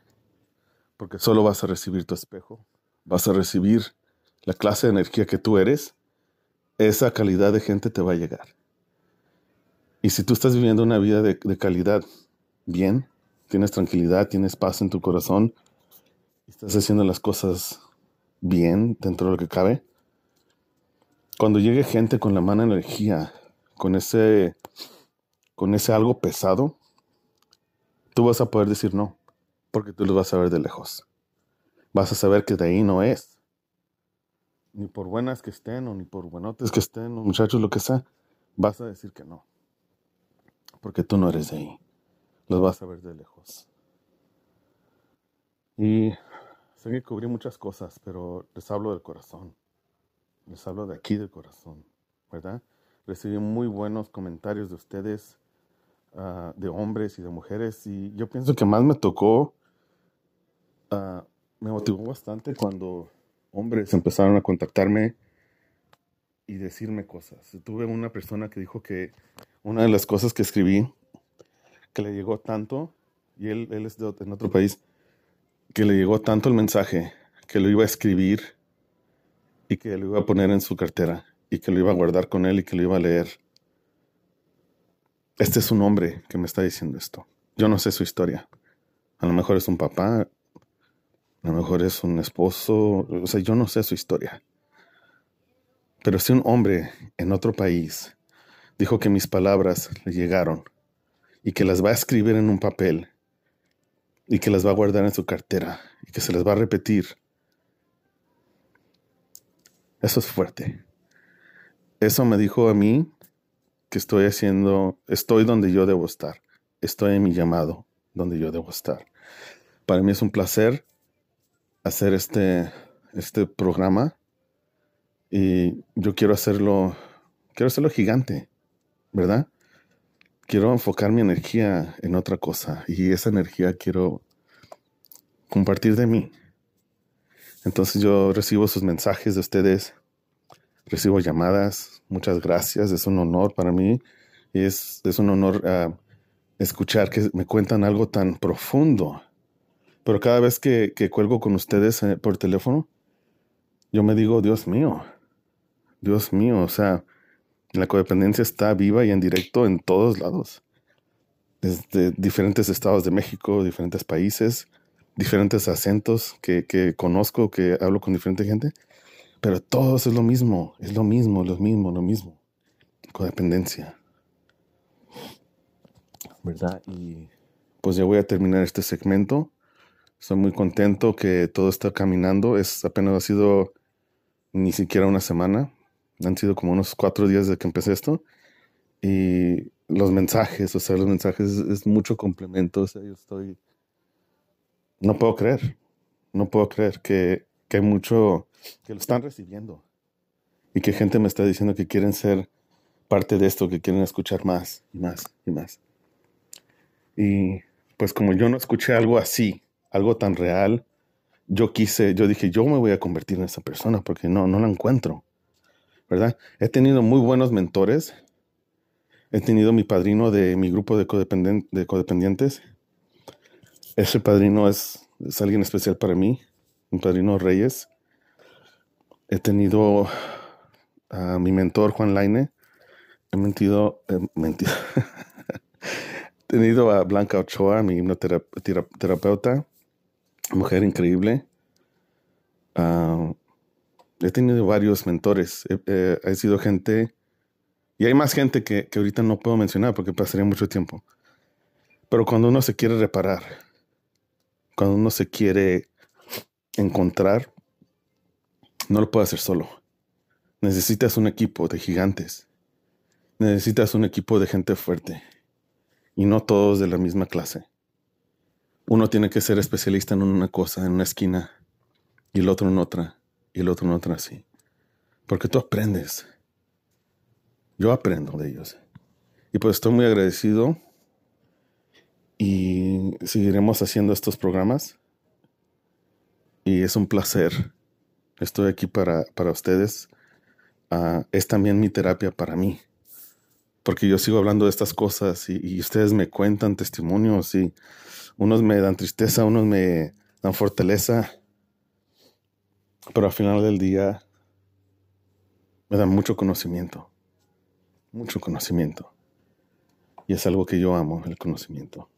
Porque solo vas a recibir tu espejo vas a recibir la clase de energía que tú eres, esa calidad de gente te va a llegar. Y si tú estás viviendo una vida de, calidad bien, tienes tranquilidad, tienes paz en tu corazón, estás haciendo las cosas bien dentro de lo que cabe, cuando llegue gente con la mala energía, con ese, con ese algo pesado, tú vas a poder decir no, porque tú lo vas a ver de lejos vas a saber que de ahí no es. Ni por buenas que estén o ni por buenotes que estén, o muchachos, lo que sea, vas a decir que no. Porque tú no eres de ahí. Los vas a ver de lejos. Y sé que cubrí muchas cosas, pero les hablo del corazón. Les hablo de aquí del corazón, ¿verdad? Recibí muy buenos comentarios de ustedes, ah, de hombres y de mujeres, y yo pienso que más me tocó uh, me motivó bastante cuando hombres empezaron a contactarme y decirme cosas. Tuve una persona que dijo que una de las cosas que escribí, que le llegó tanto, y él, él es de, en otro país, que le llegó tanto el mensaje que lo iba a escribir y que lo iba a poner en su cartera y que lo iba a guardar con él y que lo iba a leer. Este es un hombre que me está diciendo esto. Yo no sé su historia. A lo mejor es un papá, a lo mejor es un esposo, o sea, yo no sé su historia, Pero si un hombre en otro país dijo que mis palabras le llegaron y que las va a escribir en un papel y que las va a guardar en su cartera y que se las va a repetir, eso es fuerte. Eso me dijo a mí que estoy haciendo, estoy donde yo debo estar, estoy en mi llamado donde yo debo estar. Para mí es un placer hacer este, este programa y yo quiero hacerlo, quiero hacerlo gigante, ¿verdad? Quiero enfocar mi energía en otra cosa y esa energía quiero compartir de mí. Entonces yo recibo sus mensajes de ustedes, recibo llamadas, muchas gracias, es un honor para mí y es, es un honor ah, escuchar que me cuentan algo tan profundo. Pero cada vez que, que cuelgo con ustedes eh, por teléfono, yo me digo, Dios mío, Dios mío, o sea, la codependencia está viva y en directo en todos lados. Desde diferentes estados de México, diferentes países, diferentes acentos que, que conozco, que hablo con diferente gente. Pero todos es lo mismo, es lo mismo, lo mismo, lo mismo. Codependencia. ¿Verdad? Y pues ya voy a terminar este segmento. Estoy muy contento que todo está caminando. Es apenas ha sido ni siquiera una semana. Han sido como unos cuatro días desde que empecé esto. Y los mensajes, o sea, los mensajes es, mucho complemento. O sea, yo estoy. No puedo creer. No puedo creer que, que hay mucho. que lo están recibiendo. Y que gente me está diciendo que quieren ser parte de esto, que quieren escuchar más y más y más. Y pues como yo no escuché algo así, algo tan real, yo quise, yo dije, yo me voy a convertir en esa persona porque no, no la encuentro. ¿verdad? He tenido muy buenos mentores. He tenido mi padrino de mi grupo de, de codependientes. Ese padrino es, alguien especial para mí, mi padrino Reyes. He tenido a mi mentor Juan Laine. He mentido, eh, mentido. (laughs) he tenido a Blanca Ochoa, mi hipnoterapeuta, mujer increíble. Uh, he tenido varios mentores. He, sido gente, y hay más gente que, que ahorita no puedo mencionar porque pasaría mucho tiempo. Pero cuando uno se quiere reparar, cuando uno se quiere encontrar, no lo puede hacer solo. Necesitas un equipo de gigantes. Necesitas un equipo de gente fuerte. Y no todos de la misma clase. Uno tiene que ser especialista en una cosa, en una esquina, y el otro en otra y el otro no otra así. Porque tú aprendes. Yo aprendo de ellos. Y pues estoy muy agradecido y seguiremos haciendo estos programas. Y es un placer. Estoy aquí para, para ustedes. Ah, es también mi terapia para mí. Porque yo sigo hablando de estas cosas y, y ustedes me cuentan testimonios y unos me dan tristeza, unos me dan fortaleza pero al final del día me da mucho conocimiento, mucho conocimiento. Y es algo que yo amo, el conocimiento.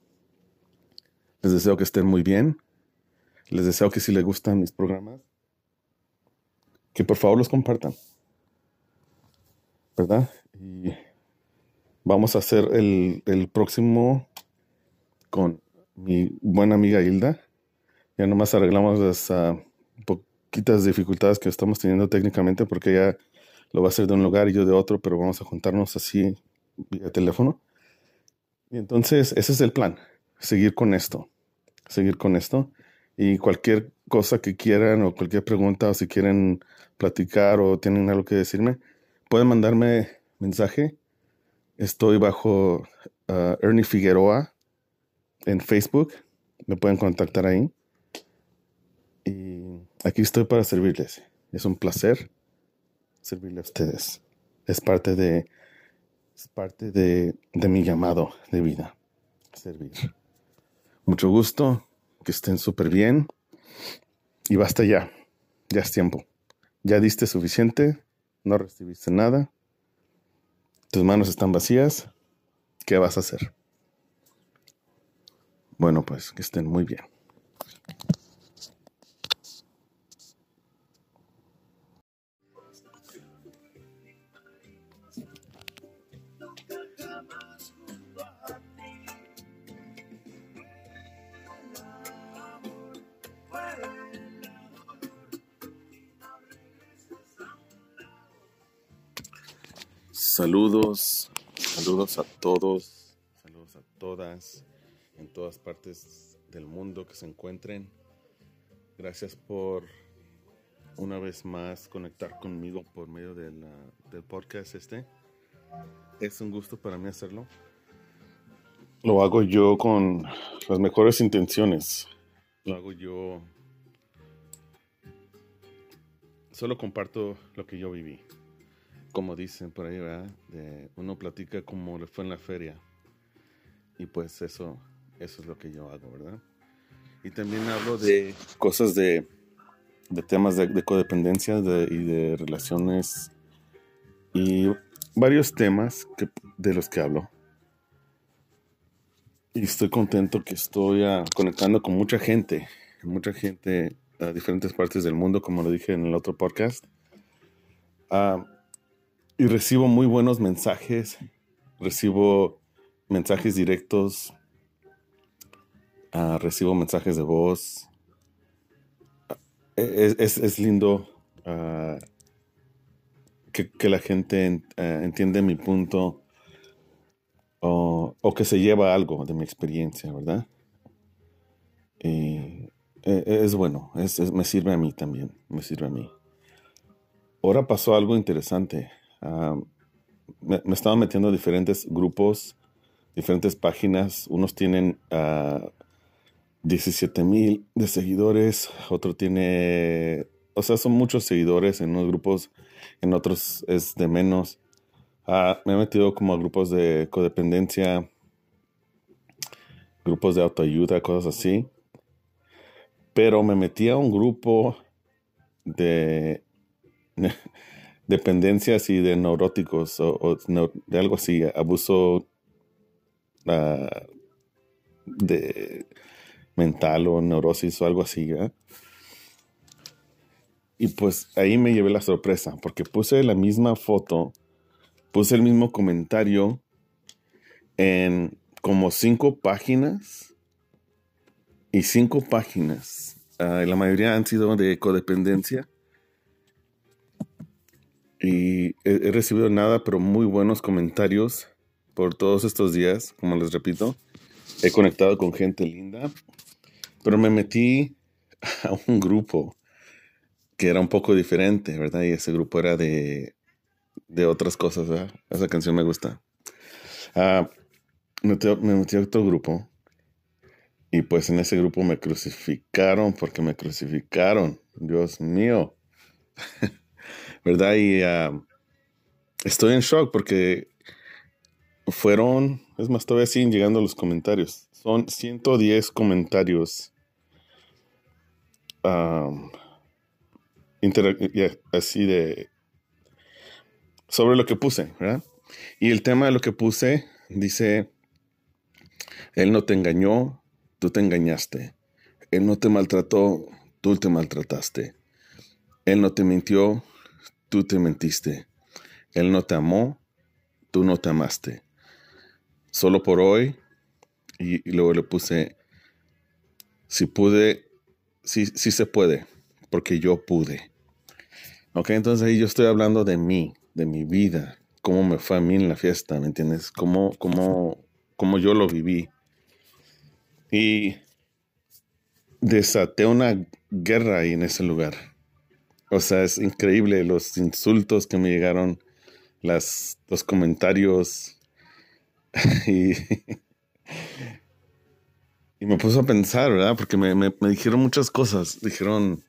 Les deseo que estén muy bien. Les deseo que si les gustan mis programas, que por favor los compartan. ¿Verdad? Y vamos a hacer el, el próximo con mi buena amiga Hilda. Ya nomás arreglamos las, uh, dificultades que estamos teniendo técnicamente porque ella lo va a hacer de un lugar y yo de otro, pero vamos a juntarnos así vía teléfono. Y entonces ese es el plan, seguir con esto, seguir con esto. Y cualquier cosa que quieran o cualquier pregunta o si quieren platicar o tienen algo que decirme, pueden mandarme mensaje. Estoy bajo uh, Ernie Figueroa en Facebook. Me pueden contactar ahí. Y aquí estoy para servirles. Es un placer servirle a ustedes. Es parte de, es parte de, de mi llamado de vida, servir. Mucho gusto, que estén súper bien. Y basta ya, ya es tiempo. Ya diste suficiente, no recibiste nada, tus manos están vacías, ¿qué vas a hacer? Bueno, pues que estén muy bien. Saludos, saludos a todos, saludos a todas, en todas partes del mundo que se encuentren. Gracias por una vez más conectar conmigo por medio de del podcast este. Es un gusto para mí hacerlo. Lo hago yo con las mejores intenciones. Lo hago yo. Solo comparto lo que yo viví. Como dicen por ahí, ¿verdad? De- uno platica como le fue en la feria. Y pues eso, eso es lo que yo hago, ¿verdad? Y también hablo de cosas de, de temas de, de codependencia de- y de relaciones y varios temas que, de los que hablo. Y estoy contento que estoy ah, conectando con mucha gente, mucha gente a diferentes partes del mundo, como lo dije en el otro podcast. Ah, y recibo muy buenos mensajes, recibo mensajes directos, ah, recibo mensajes de voz. Es, es- es lindo ah, que, que la gente en- ah, entiende mi punto o, o que se lleva algo de mi experiencia, ¿verdad? Y eh, es bueno, es- me sirve a mí también, me sirve a mí. Ahora pasó algo interesante. Ah, me, me estaba metiendo a diferentes grupos, diferentes páginas. Unos tienen 17 mil de seguidores, otro tiene, o sea, son muchos seguidores en unos grupos, en otros es de menos. Ah, me he metido como a grupos de codependencia, grupos de autoayuda, cosas así. Pero me metí a un grupo de (laughs) dependencias y de neuróticos o, de algo así, abuso ah, de mental o neurosis o algo así. ¿verdad? Y pues ahí me llevé la sorpresa porque puse la misma foto, puse el mismo comentario en como cinco páginas y cinco páginas. ah, la mayoría han sido de codependencia. Y he, he recibido nada, pero muy buenos comentarios por todos estos días, como les repito. He conectado con gente linda, pero me metí (laughs) a un grupo que era un poco diferente, ¿verdad? Y ese grupo era de, de otras cosas, ¿verdad? Esa canción me gusta. Metí, me metí a otro grupo y pues en ese grupo me crucificaron porque me crucificaron. Dios mío. (laughs) ¿Verdad? Y ah, estoy en shock porque fueron, es más, todavía siguen llegando los comentarios. Son 110 comentarios. así de sobre lo que puse, ¿verdad? Y el tema de lo que puse dice, él no te engañó, tú te engañaste. Él no te maltrató, tú te maltrataste. Él no te mintió, tú te mentiste. Él no te amó, tú no te amaste. Solo por hoy. Y, luego le puse, si pude, sí, sí se puede, porque yo pude. Ok, entonces ahí yo estoy hablando de mí, de mi vida, cómo me fue a mí en la fiesta, ¿me entiendes? Cómo, cómo, cómo yo lo viví. Y desaté una guerra ahí en ese lugar. O sea, es increíble los insultos que me llegaron, las, los comentarios. (laughs) y, y me puso a pensar, ¿verdad? Porque me, me- me dijeron muchas cosas. Dijeron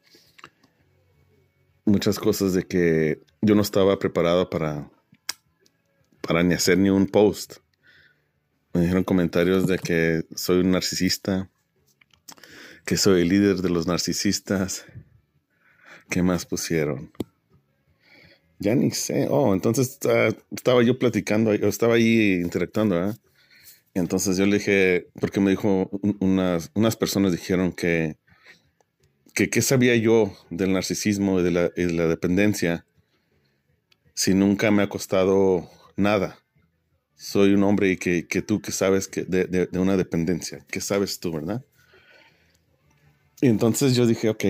muchas cosas de que yo no estaba preparado para, para ni hacer ni un post. Me dijeron comentarios de que soy un narcisista, que soy el líder de los narcisistas. ¿Qué más pusieron? Ya ni sé. Oh, entonces ah, estaba yo platicando, ahí- estaba ahí interactuando. Y entonces yo le dije, porque me dijo, un- unas, unas personas dijeron que, que qué sabía yo del narcisismo y de la, de la dependencia si nunca me ha costado nada. Soy un hombre y que, que tú que sabes que de, de- de una dependencia, ¿qué sabes tú, verdad? Y entonces yo dije, ok.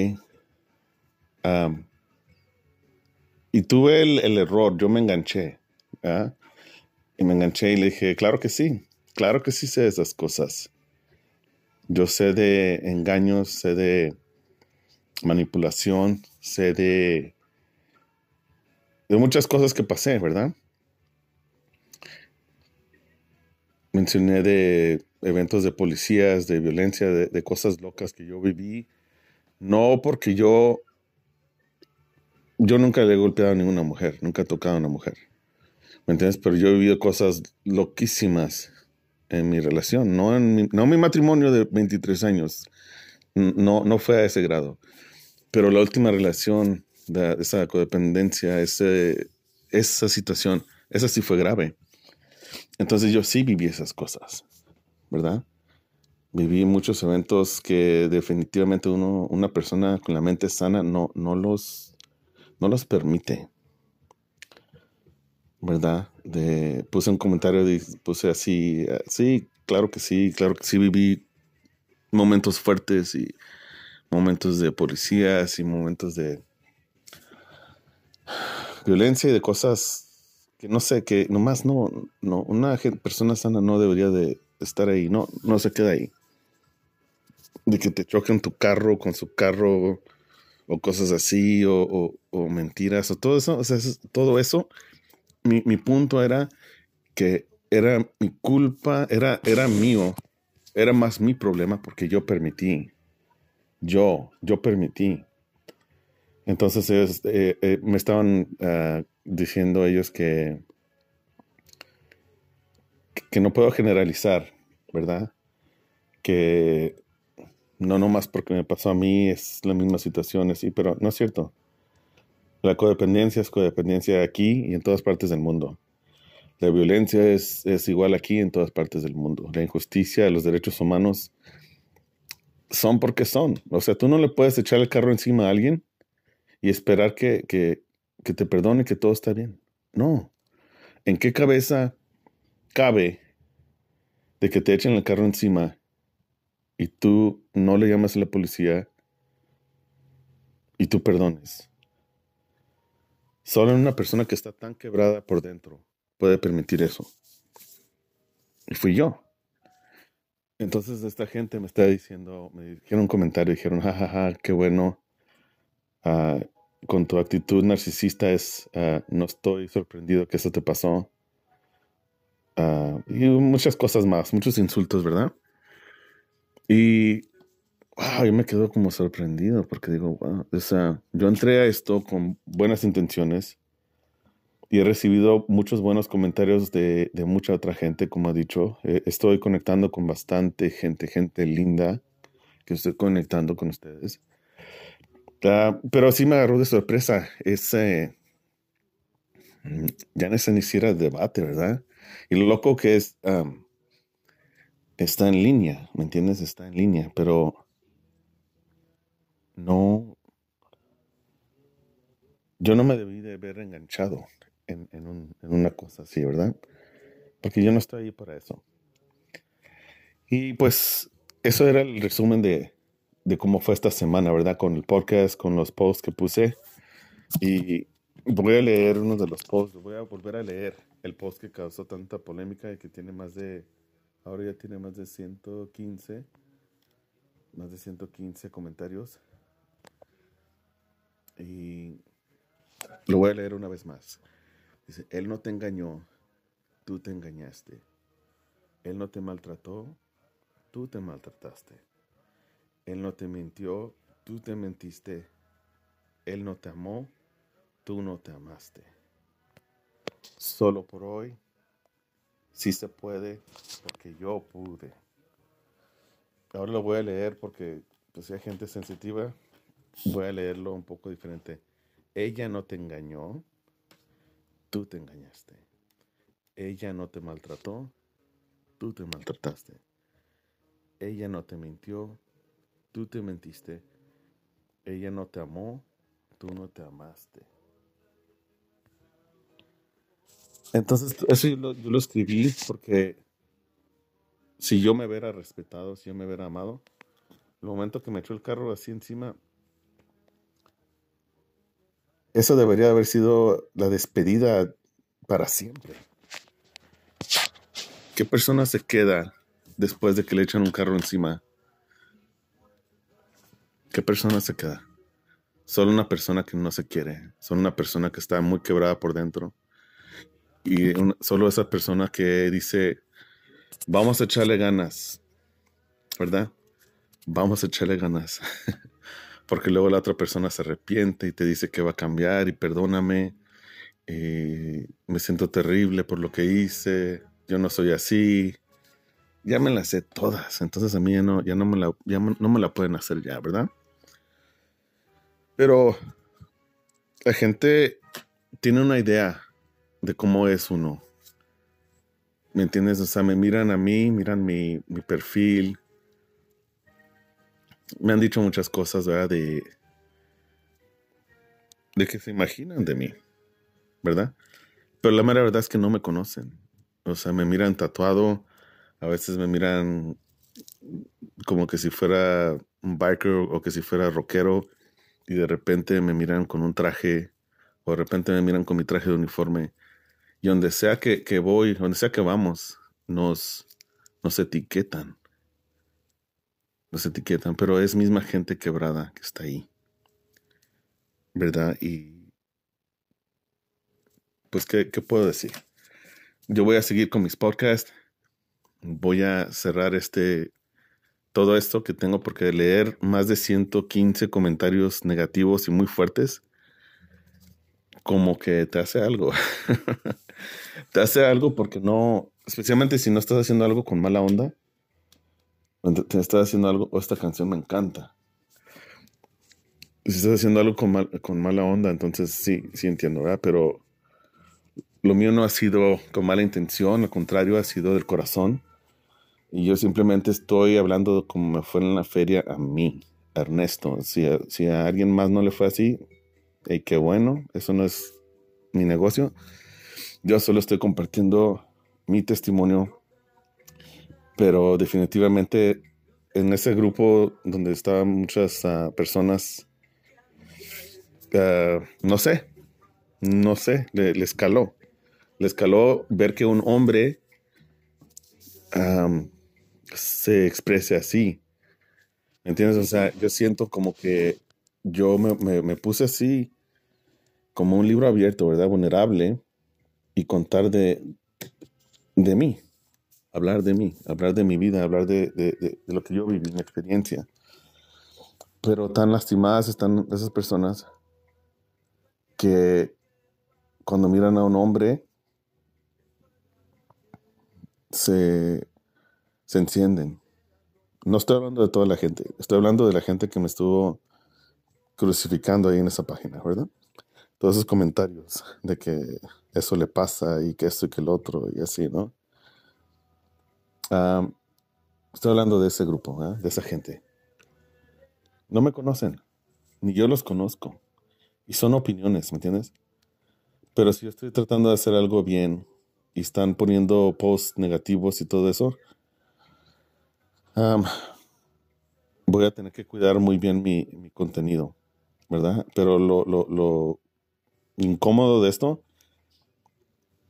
Y tuve el, el error, yo me enganché. ¿verdad? Y me enganché y le dije, claro que sí, claro que sí sé esas cosas. Yo sé de engaños, sé de manipulación, sé de, de muchas cosas que pasé, ¿verdad? Mencioné de eventos de policías, de violencia, de cosas locas que yo viví. No porque yo, yo nunca le he golpeado a ninguna mujer, nunca he tocado a una mujer. ¿Me entiendes? Pero yo he vivido cosas loquísimas en mi relación, no en mi, no mi matrimonio de 23 años. No, no fue a ese grado. Pero la última relación, de esa codependencia, ese, esa situación, esa sí fue grave. Entonces yo sí viví esas cosas, ¿verdad? Viví muchos eventos que definitivamente uno, una persona con la mente sana no, no, los, no los permite. ¿verdad? De, puse un comentario, puse así, sí, claro que sí, claro que sí, viví momentos fuertes y momentos de policías y momentos de violencia y de cosas que no sé, que nomás no, no, una persona sana no debería de estar ahí, no, no se queda ahí. De que te choquen tu carro con su carro o cosas así o, o mentiras o todo eso, o sea, todo eso mi, punto era que era mi culpa, era, era mío, era más mi problema porque yo permití. Yo, yo permití. Entonces ellos, eh, eh, me estaban ah, diciendo ellos que, que no puedo generalizar, ¿verdad? Que no nomás porque me pasó a mí es la misma situación, así, pero no es cierto. La codependencia es codependencia aquí y en todas partes del mundo. La violencia es, igual aquí en todas partes del mundo. La injusticia, los derechos humanos son porque son. O sea, tú no le puedes echar el carro encima a alguien y esperar que, que, que te perdone que todo está bien. No. ¿En qué cabeza cabe de que te echen el carro encima y tú no le llamas a la policía y tú perdones? Solo una persona que está tan quebrada por dentro puede permitir eso. Y fui yo. Entonces esta gente me está diciendo, me dijeron un comentario, dijeron, jajaja, qué bueno. Ah, con tu actitud narcisista es, ah, no estoy sorprendido que eso te pasó. Ah, y muchas cosas más, muchos insultos, ¿verdad? Y wow, yo me quedo como sorprendido porque digo, wow, o sea, yo entré a esto con buenas intenciones y he recibido muchos buenos comentarios de, de mucha otra gente, como ha dicho. Eh, estoy conectando con bastante gente, gente linda, que estoy conectando con ustedes. Uh, pero sí me agarró de sorpresa ese, ya no sé ni siquiera debate, ¿verdad? Y lo loco que es, um, está en línea, ¿me entiendes? Está en línea, pero no, yo no me debí de haber enganchado en, en, una cosa así, ¿verdad? Porque yo no estoy ahí para eso. Y pues eso era el resumen de, de cómo fue esta semana, ¿verdad? Con el podcast, con los posts que puse. Y voy a leer uno de los posts, voy a volver a leer el post que causó tanta polémica y que tiene más de, ahora ya tiene más de 115, más de 115 comentarios. Y lo voy a leer una vez más. Dice, Él no te engañó, tú te engañaste. Él no te maltrató, tú te maltrataste. Él no te mintió, tú te mentiste. Él no te amó, tú no te amaste. Solo por hoy, sí se puede, porque yo pude. Ahora lo voy a leer porque pues, hay gente sensitiva Voy a leerlo un poco diferente. Ella no te engañó, tú te engañaste. Ella no te maltrató, tú te maltrataste. Ella no te mintió, tú te mentiste. Ella no te amó, tú no te amaste. Entonces, eso yo lo, yo lo escribí porque si yo me hubiera respetado, si yo me hubiera amado, el momento que me echó el carro así encima, eso debería haber sido la despedida para siempre. ¿Qué persona se queda después de que le echan un carro encima? ¿Qué persona se queda? Solo una persona que no se quiere, solo una persona que está muy quebrada por dentro. Y solo esa persona que dice, vamos a echarle ganas, ¿verdad? Vamos a echarle ganas. (laughs) Porque luego la otra persona se arrepiente y te dice que va a cambiar y perdóname. Eh, me siento terrible por lo que hice. Yo no soy así. Ya me las sé todas. Entonces a mí ya no, ya no, me, la, ya no me la pueden hacer ya, ¿verdad? Pero la gente tiene una idea de cómo es uno. ¿Me entiendes? O sea, me miran a mí, miran mi, mi perfil. Me han dicho muchas cosas, ¿verdad? De, de que se imaginan de mí, ¿verdad? Pero la mera verdad es que no me conocen. O sea, me miran tatuado, a veces me miran como que si fuera un biker o que si fuera rockero y de repente me miran con un traje o de repente me miran con mi traje de uniforme. Y donde sea que, voy, donde sea que vamos, nos, nos etiquetan. Nos etiquetan, pero es misma gente quebrada que está ahí. ¿Verdad? Y pues, ¿qué, qué puedo decir? Yo voy a seguir con mis podcasts. Voy a cerrar este todo esto que tengo porque leer más de 115 comentarios negativos y muy fuertes, como que te hace algo. (laughs) te hace algo porque no, especialmente si no estás haciendo algo con mala onda, te estás haciendo algo, o esta canción me encanta. Si estás haciendo algo con, con mala onda, entonces sí, sí entiendo, ¿verdad? Pero lo mío no ha sido con mala intención, al contrario, ha sido del corazón. Y yo simplemente estoy hablando como me fue en la feria a mí, Ernesto. Si a, si a alguien más no le fue así, hey, qué bueno, eso no es mi negocio. Yo solo estoy compartiendo mi testimonio, pero definitivamente en ese grupo donde estaban muchas ah, personas, ah, no sé, no sé, le, escaló. Le escaló ver que un hombre se exprese así. ¿Me entiendes? O sea, yo siento como que yo me, puse así, como un libro abierto, ¿verdad? Vulnerable, y contar de, de mí, hablar de mí, hablar de mi vida, hablar de, de, lo que yo viví, mi experiencia. Pero tan lastimadas están esas personas que cuando miran a un hombre se se encienden. No estoy hablando de toda la gente, estoy hablando de la gente que me estuvo crucificando ahí en esa página, ¿verdad? Todos esos comentarios de que eso le pasa y que esto y que el otro y así, ¿no? estoy hablando de ese grupo, ¿eh? de esa gente. No me conocen, ni yo los conozco. Y son opiniones, ¿me entiendes? Pero si yo estoy tratando de hacer algo bien y están poniendo posts negativos y todo eso, voy a tener que cuidar muy bien mi, contenido, ¿verdad? Pero lo, lo, incómodo de esto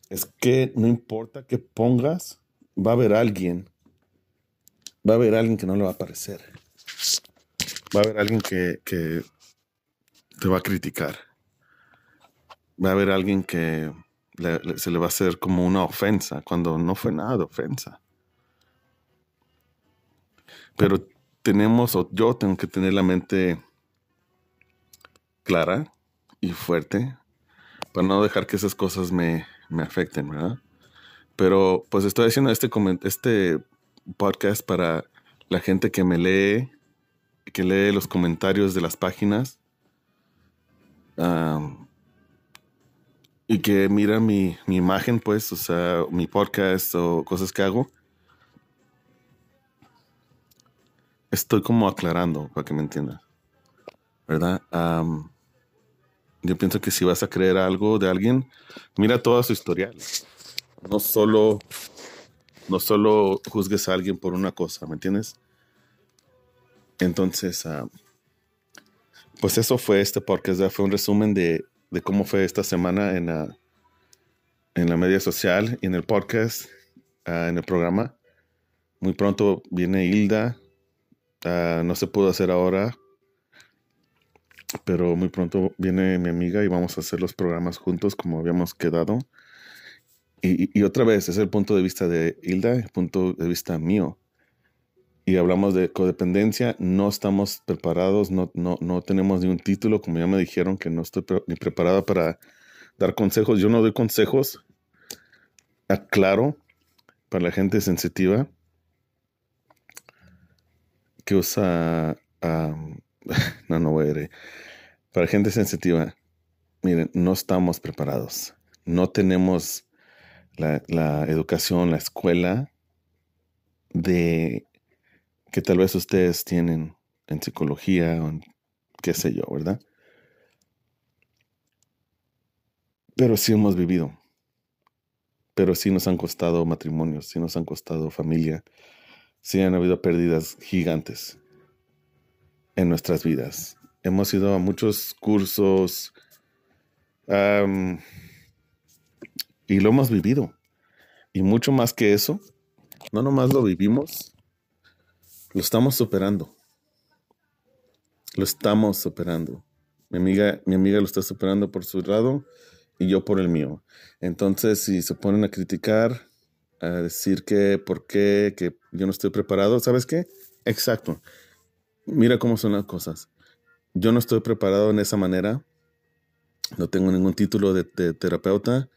es que no importa que pongas, va a haber alguien, va a haber alguien que no le va a parecer. Va a haber alguien que, que te va a criticar. Va a haber alguien que se le va a hacer como una ofensa cuando no fue nada de ofensa. Pero tenemos, o yo tengo que tener la mente clara y fuerte para no dejar que esas cosas me, afecten, ¿verdad? Pero pues estoy haciendo este, este podcast para la gente que me lee, que lee los comentarios de las páginas y que mira mi, mi, imagen, pues, o sea, mi podcast o cosas que hago estoy como aclarando para que me entiendas, ¿verdad? Yo pienso que si vas a creer algo de alguien, mira toda su historial. No solo, no solo juzgues a alguien por una cosa, ¿me entiendes? Entonces, pues eso fue este podcast, fue un resumen de, de, cómo fue esta semana en la, en la media social y en el podcast. ah, en el programa. Muy pronto viene Hilda. Ah, no se pudo hacer ahora, pero muy pronto viene mi amiga y vamos a hacer los programas juntos como habíamos quedado. Y, otra vez, es el punto de vista de Hilda, el punto de vista mío y hablamos de codependencia, no estamos preparados, no, no, no tenemos ni un título, como ya me dijeron que no estoy ni preparada para dar consejos. Yo no doy consejos, aclaro, para la gente sensitiva que usa... (laughs) no, no voy a ir. Para gente sensitiva, miren, no estamos preparados. No tenemos la, educación, la escuela de que tal vez ustedes tienen en psicología o en qué sé yo, ¿verdad? Pero sí hemos vivido. Pero sí nos han costado matrimonios, sí nos han costado familia, sí han habido pérdidas gigantes en nuestras vidas. Hemos ido a muchos cursos y lo hemos vivido. Y mucho más que eso, no nomás lo vivimos, lo estamos superando. Lo estamos superando. Mi amiga, mi amiga lo está superando por su lado y yo por el mío. Entonces, si se ponen a criticar, a decir que por qué, que yo no estoy preparado, ¿sabes qué? Exacto. Mira cómo son las cosas. Yo no estoy preparado en esa manera. No tengo ningún título de, terapeuta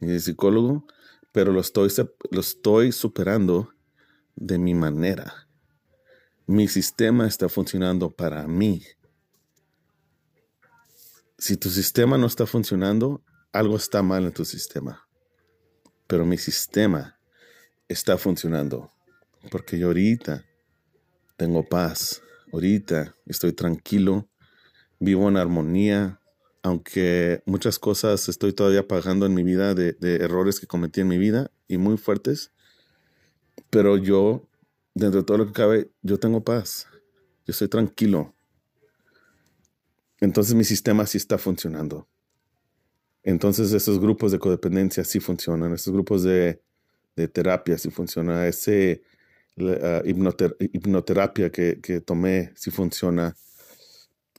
ni de psicólogo, pero lo estoy, lo estoy superando de mi manera mi sistema está funcionando para mí. Si tu sistema no está funcionando, algo está mal en tu sistema. Pero mi sistema está funcionando porque yo ahorita tengo paz, ahorita estoy tranquilo, vivo en armonía, aunque muchas cosas estoy todavía pagando en mi vida de, de errores que cometí en mi vida y muy fuertes, pero yo dentro de todo lo que cabe, yo tengo paz. Yo estoy tranquilo. Entonces mi sistema sí está funcionando. Entonces esos grupos de codependencia sí funcionan. Esos grupos de, terapia sí funcionan. Ese hipnoterapia que, tomé sí funciona.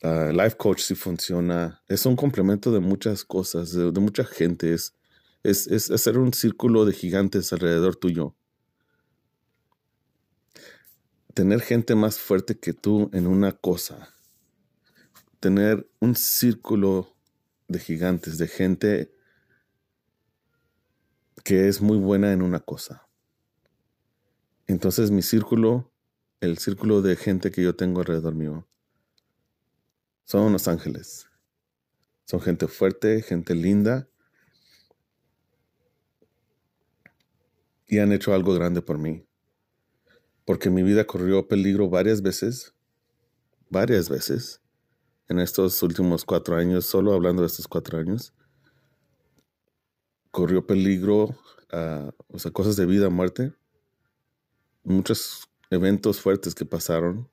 life coach sí funciona. Es un complemento de muchas cosas, de, mucha gente. es, es hacer un círculo de gigantes alrededor tuyo tener gente más fuerte que tú en una cosa, tener un círculo de gigantes, de gente que es muy buena en una cosa. Entonces mi círculo, el círculo de gente que yo tengo alrededor mío, son unos ángeles. Son gente fuerte, gente linda. Y han hecho algo grande por mí porque mi vida corrió peligro varias veces, varias veces, en estos últimos cuatro años, solo hablando de estos cuatro años. Corrió peligro, uh, o sea, cosas de vida, muerte, muchos eventos fuertes que pasaron.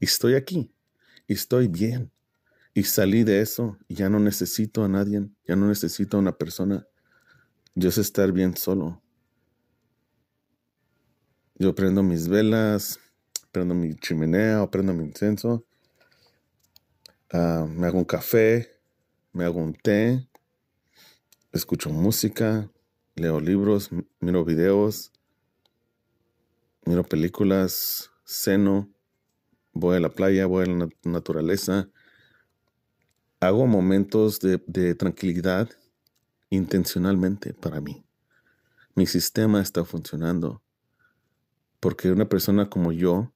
y estoy aquí, y estoy bien, y salí de eso, y ya no necesito a nadie, ya no necesito a una persona. Yo sé estar bien solo. Yo prendo mis velas, prendo mi chimenea o prendo mi incenso. Ah, me hago un café, me hago un té, escucho música, leo libros, miro videos, miro películas, ceno, voy a la playa, voy a la naturaleza. Hago momentos de, tranquilidad intencionalmente para mí. Mi sistema está funcionando porque una persona como yo,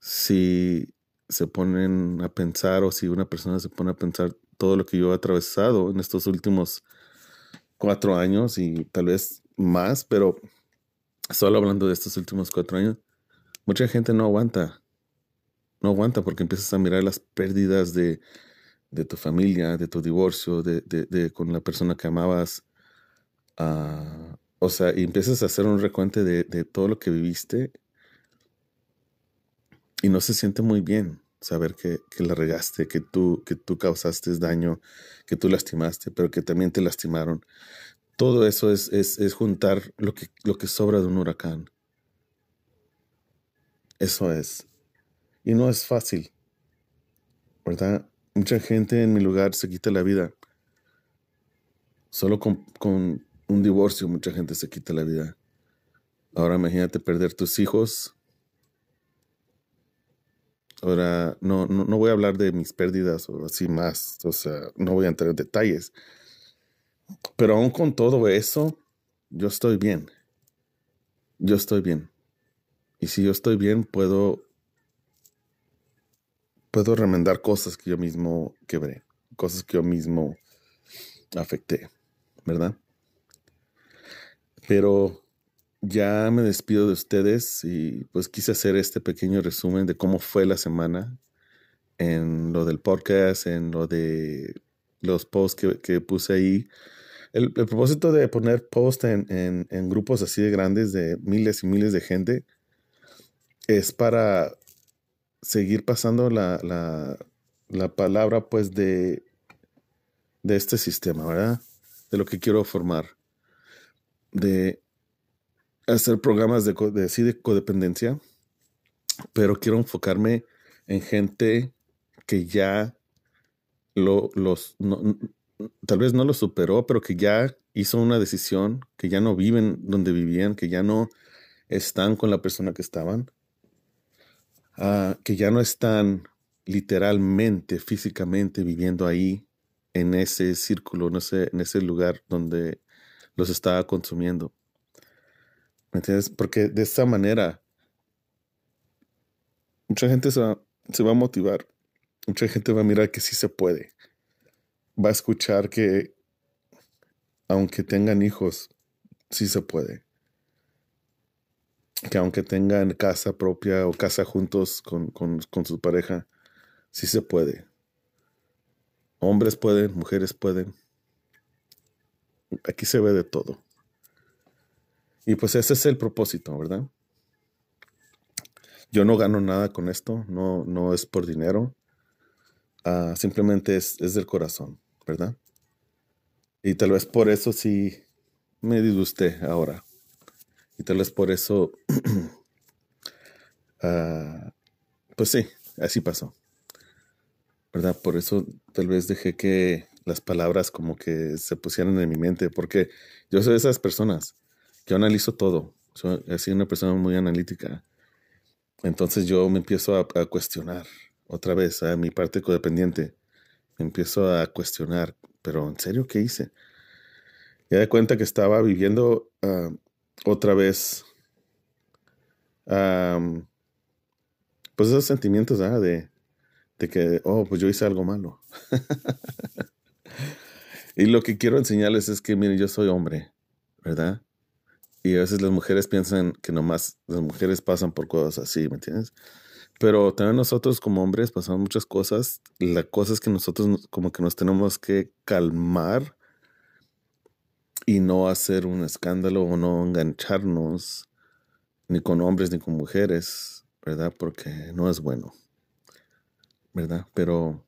si se ponen a pensar o si una persona se pone a pensar todo lo que yo he atravesado en estos últimos cuatro años y tal vez más, pero solo hablando de estos últimos cuatro años, mucha gente no aguanta. No aguanta porque empiezas a mirar las pérdidas de, tu familia, de tu divorcio, de, con la persona que amabas, uh, o sea, y empiezas a hacer un recuente de, todo lo que viviste y no se siente muy bien. Saber que, que la regaste, que tú, que tú causaste daño, que tú lastimaste, pero que también te lastimaron. Todo eso es, es, es juntar lo que, lo que sobra de un huracán. Eso es. Y no es fácil, ¿verdad? Mucha gente en mi lugar se quita la vida. Solo con, con un divorcio mucha gente se quita la vida. Ahora imagínate perder tus hijos. Ahora, no, no, no voy a hablar de mis pérdidas o así más, o sea, no voy a entrar en detalles. Pero aún con todo eso, yo estoy bien. Yo estoy bien. Y si yo estoy bien, puedo puedo remendar cosas que yo mismo quebré, cosas que yo mismo afecté, ¿verdad? Pero ya me despido de ustedes y pues quise hacer este pequeño resumen de cómo fue la semana en lo del podcast, en lo de los posts que, puse ahí. El, propósito de poner posts en, en, grupos así de grandes, de miles y miles de gente, es para seguir pasando la, la, la palabra pues de, de este sistema, ¿verdad? De lo que quiero formar. De hacer programas de, de, codependencia, pero quiero enfocarme en gente que ya lo, los, tal vez no lo superó, pero que ya hizo una decisión, que ya no viven donde vivían, que ya no están con la persona que estaban, uh, que ya no están literalmente, físicamente viviendo ahí, en ese círculo, en ese, en ese lugar donde los estaba consumiendo. ¿Me entiendes? Porque de esta manera, mucha gente se va, a motivar, mucha gente va a mirar que sí se puede, va a escuchar que aunque tengan hijos, sí se puede. Que aunque tengan casa propia o casa juntos con, con, con su pareja, sí se puede. Hombres pueden, mujeres pueden. Aquí se ve de todo. Y pues ese es el propósito, ¿verdad? Yo no gano nada con esto, no, no es por dinero, ah, simplemente es, es, del corazón, ¿verdad? Y tal vez por eso sí me disgusté ahora. Y tal vez por eso, uh, (clears throat) pues sí, así pasó. ¿Verdad? Por eso tal vez dejé que las palabras como que se pusieran en mi mente, porque yo soy de esas personas yo analizo todo. Soy así una persona muy analítica. Entonces yo me empiezo a, cuestionar otra vez a mi parte codependiente. Me empiezo a cuestionar, pero ¿en serio qué hice? Ya de cuenta que estaba viviendo ah, otra vez, pues esos sentimientos de, de que, oh, pues yo hice algo malo. (laughs) y lo que quiero enseñarles es que, miren, yo soy hombre, ¿verdad? Y a veces las mujeres piensan que nomás las mujeres pasan por cosas así, ¿me entiendes? Pero también nosotros como hombres pasamos muchas cosas. La cosa es que nosotros como que nos tenemos que calmar y no hacer un escándalo o no engancharnos ni con hombres ni con mujeres, ¿verdad? Porque no es bueno, ¿verdad? Pero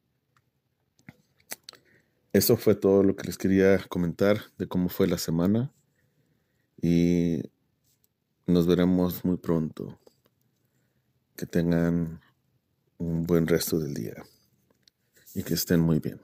eso fue todo lo que les quería comentar de cómo fue la semana y nos veremos muy pronto. Que tengan un buen resto del día y que estén muy bien.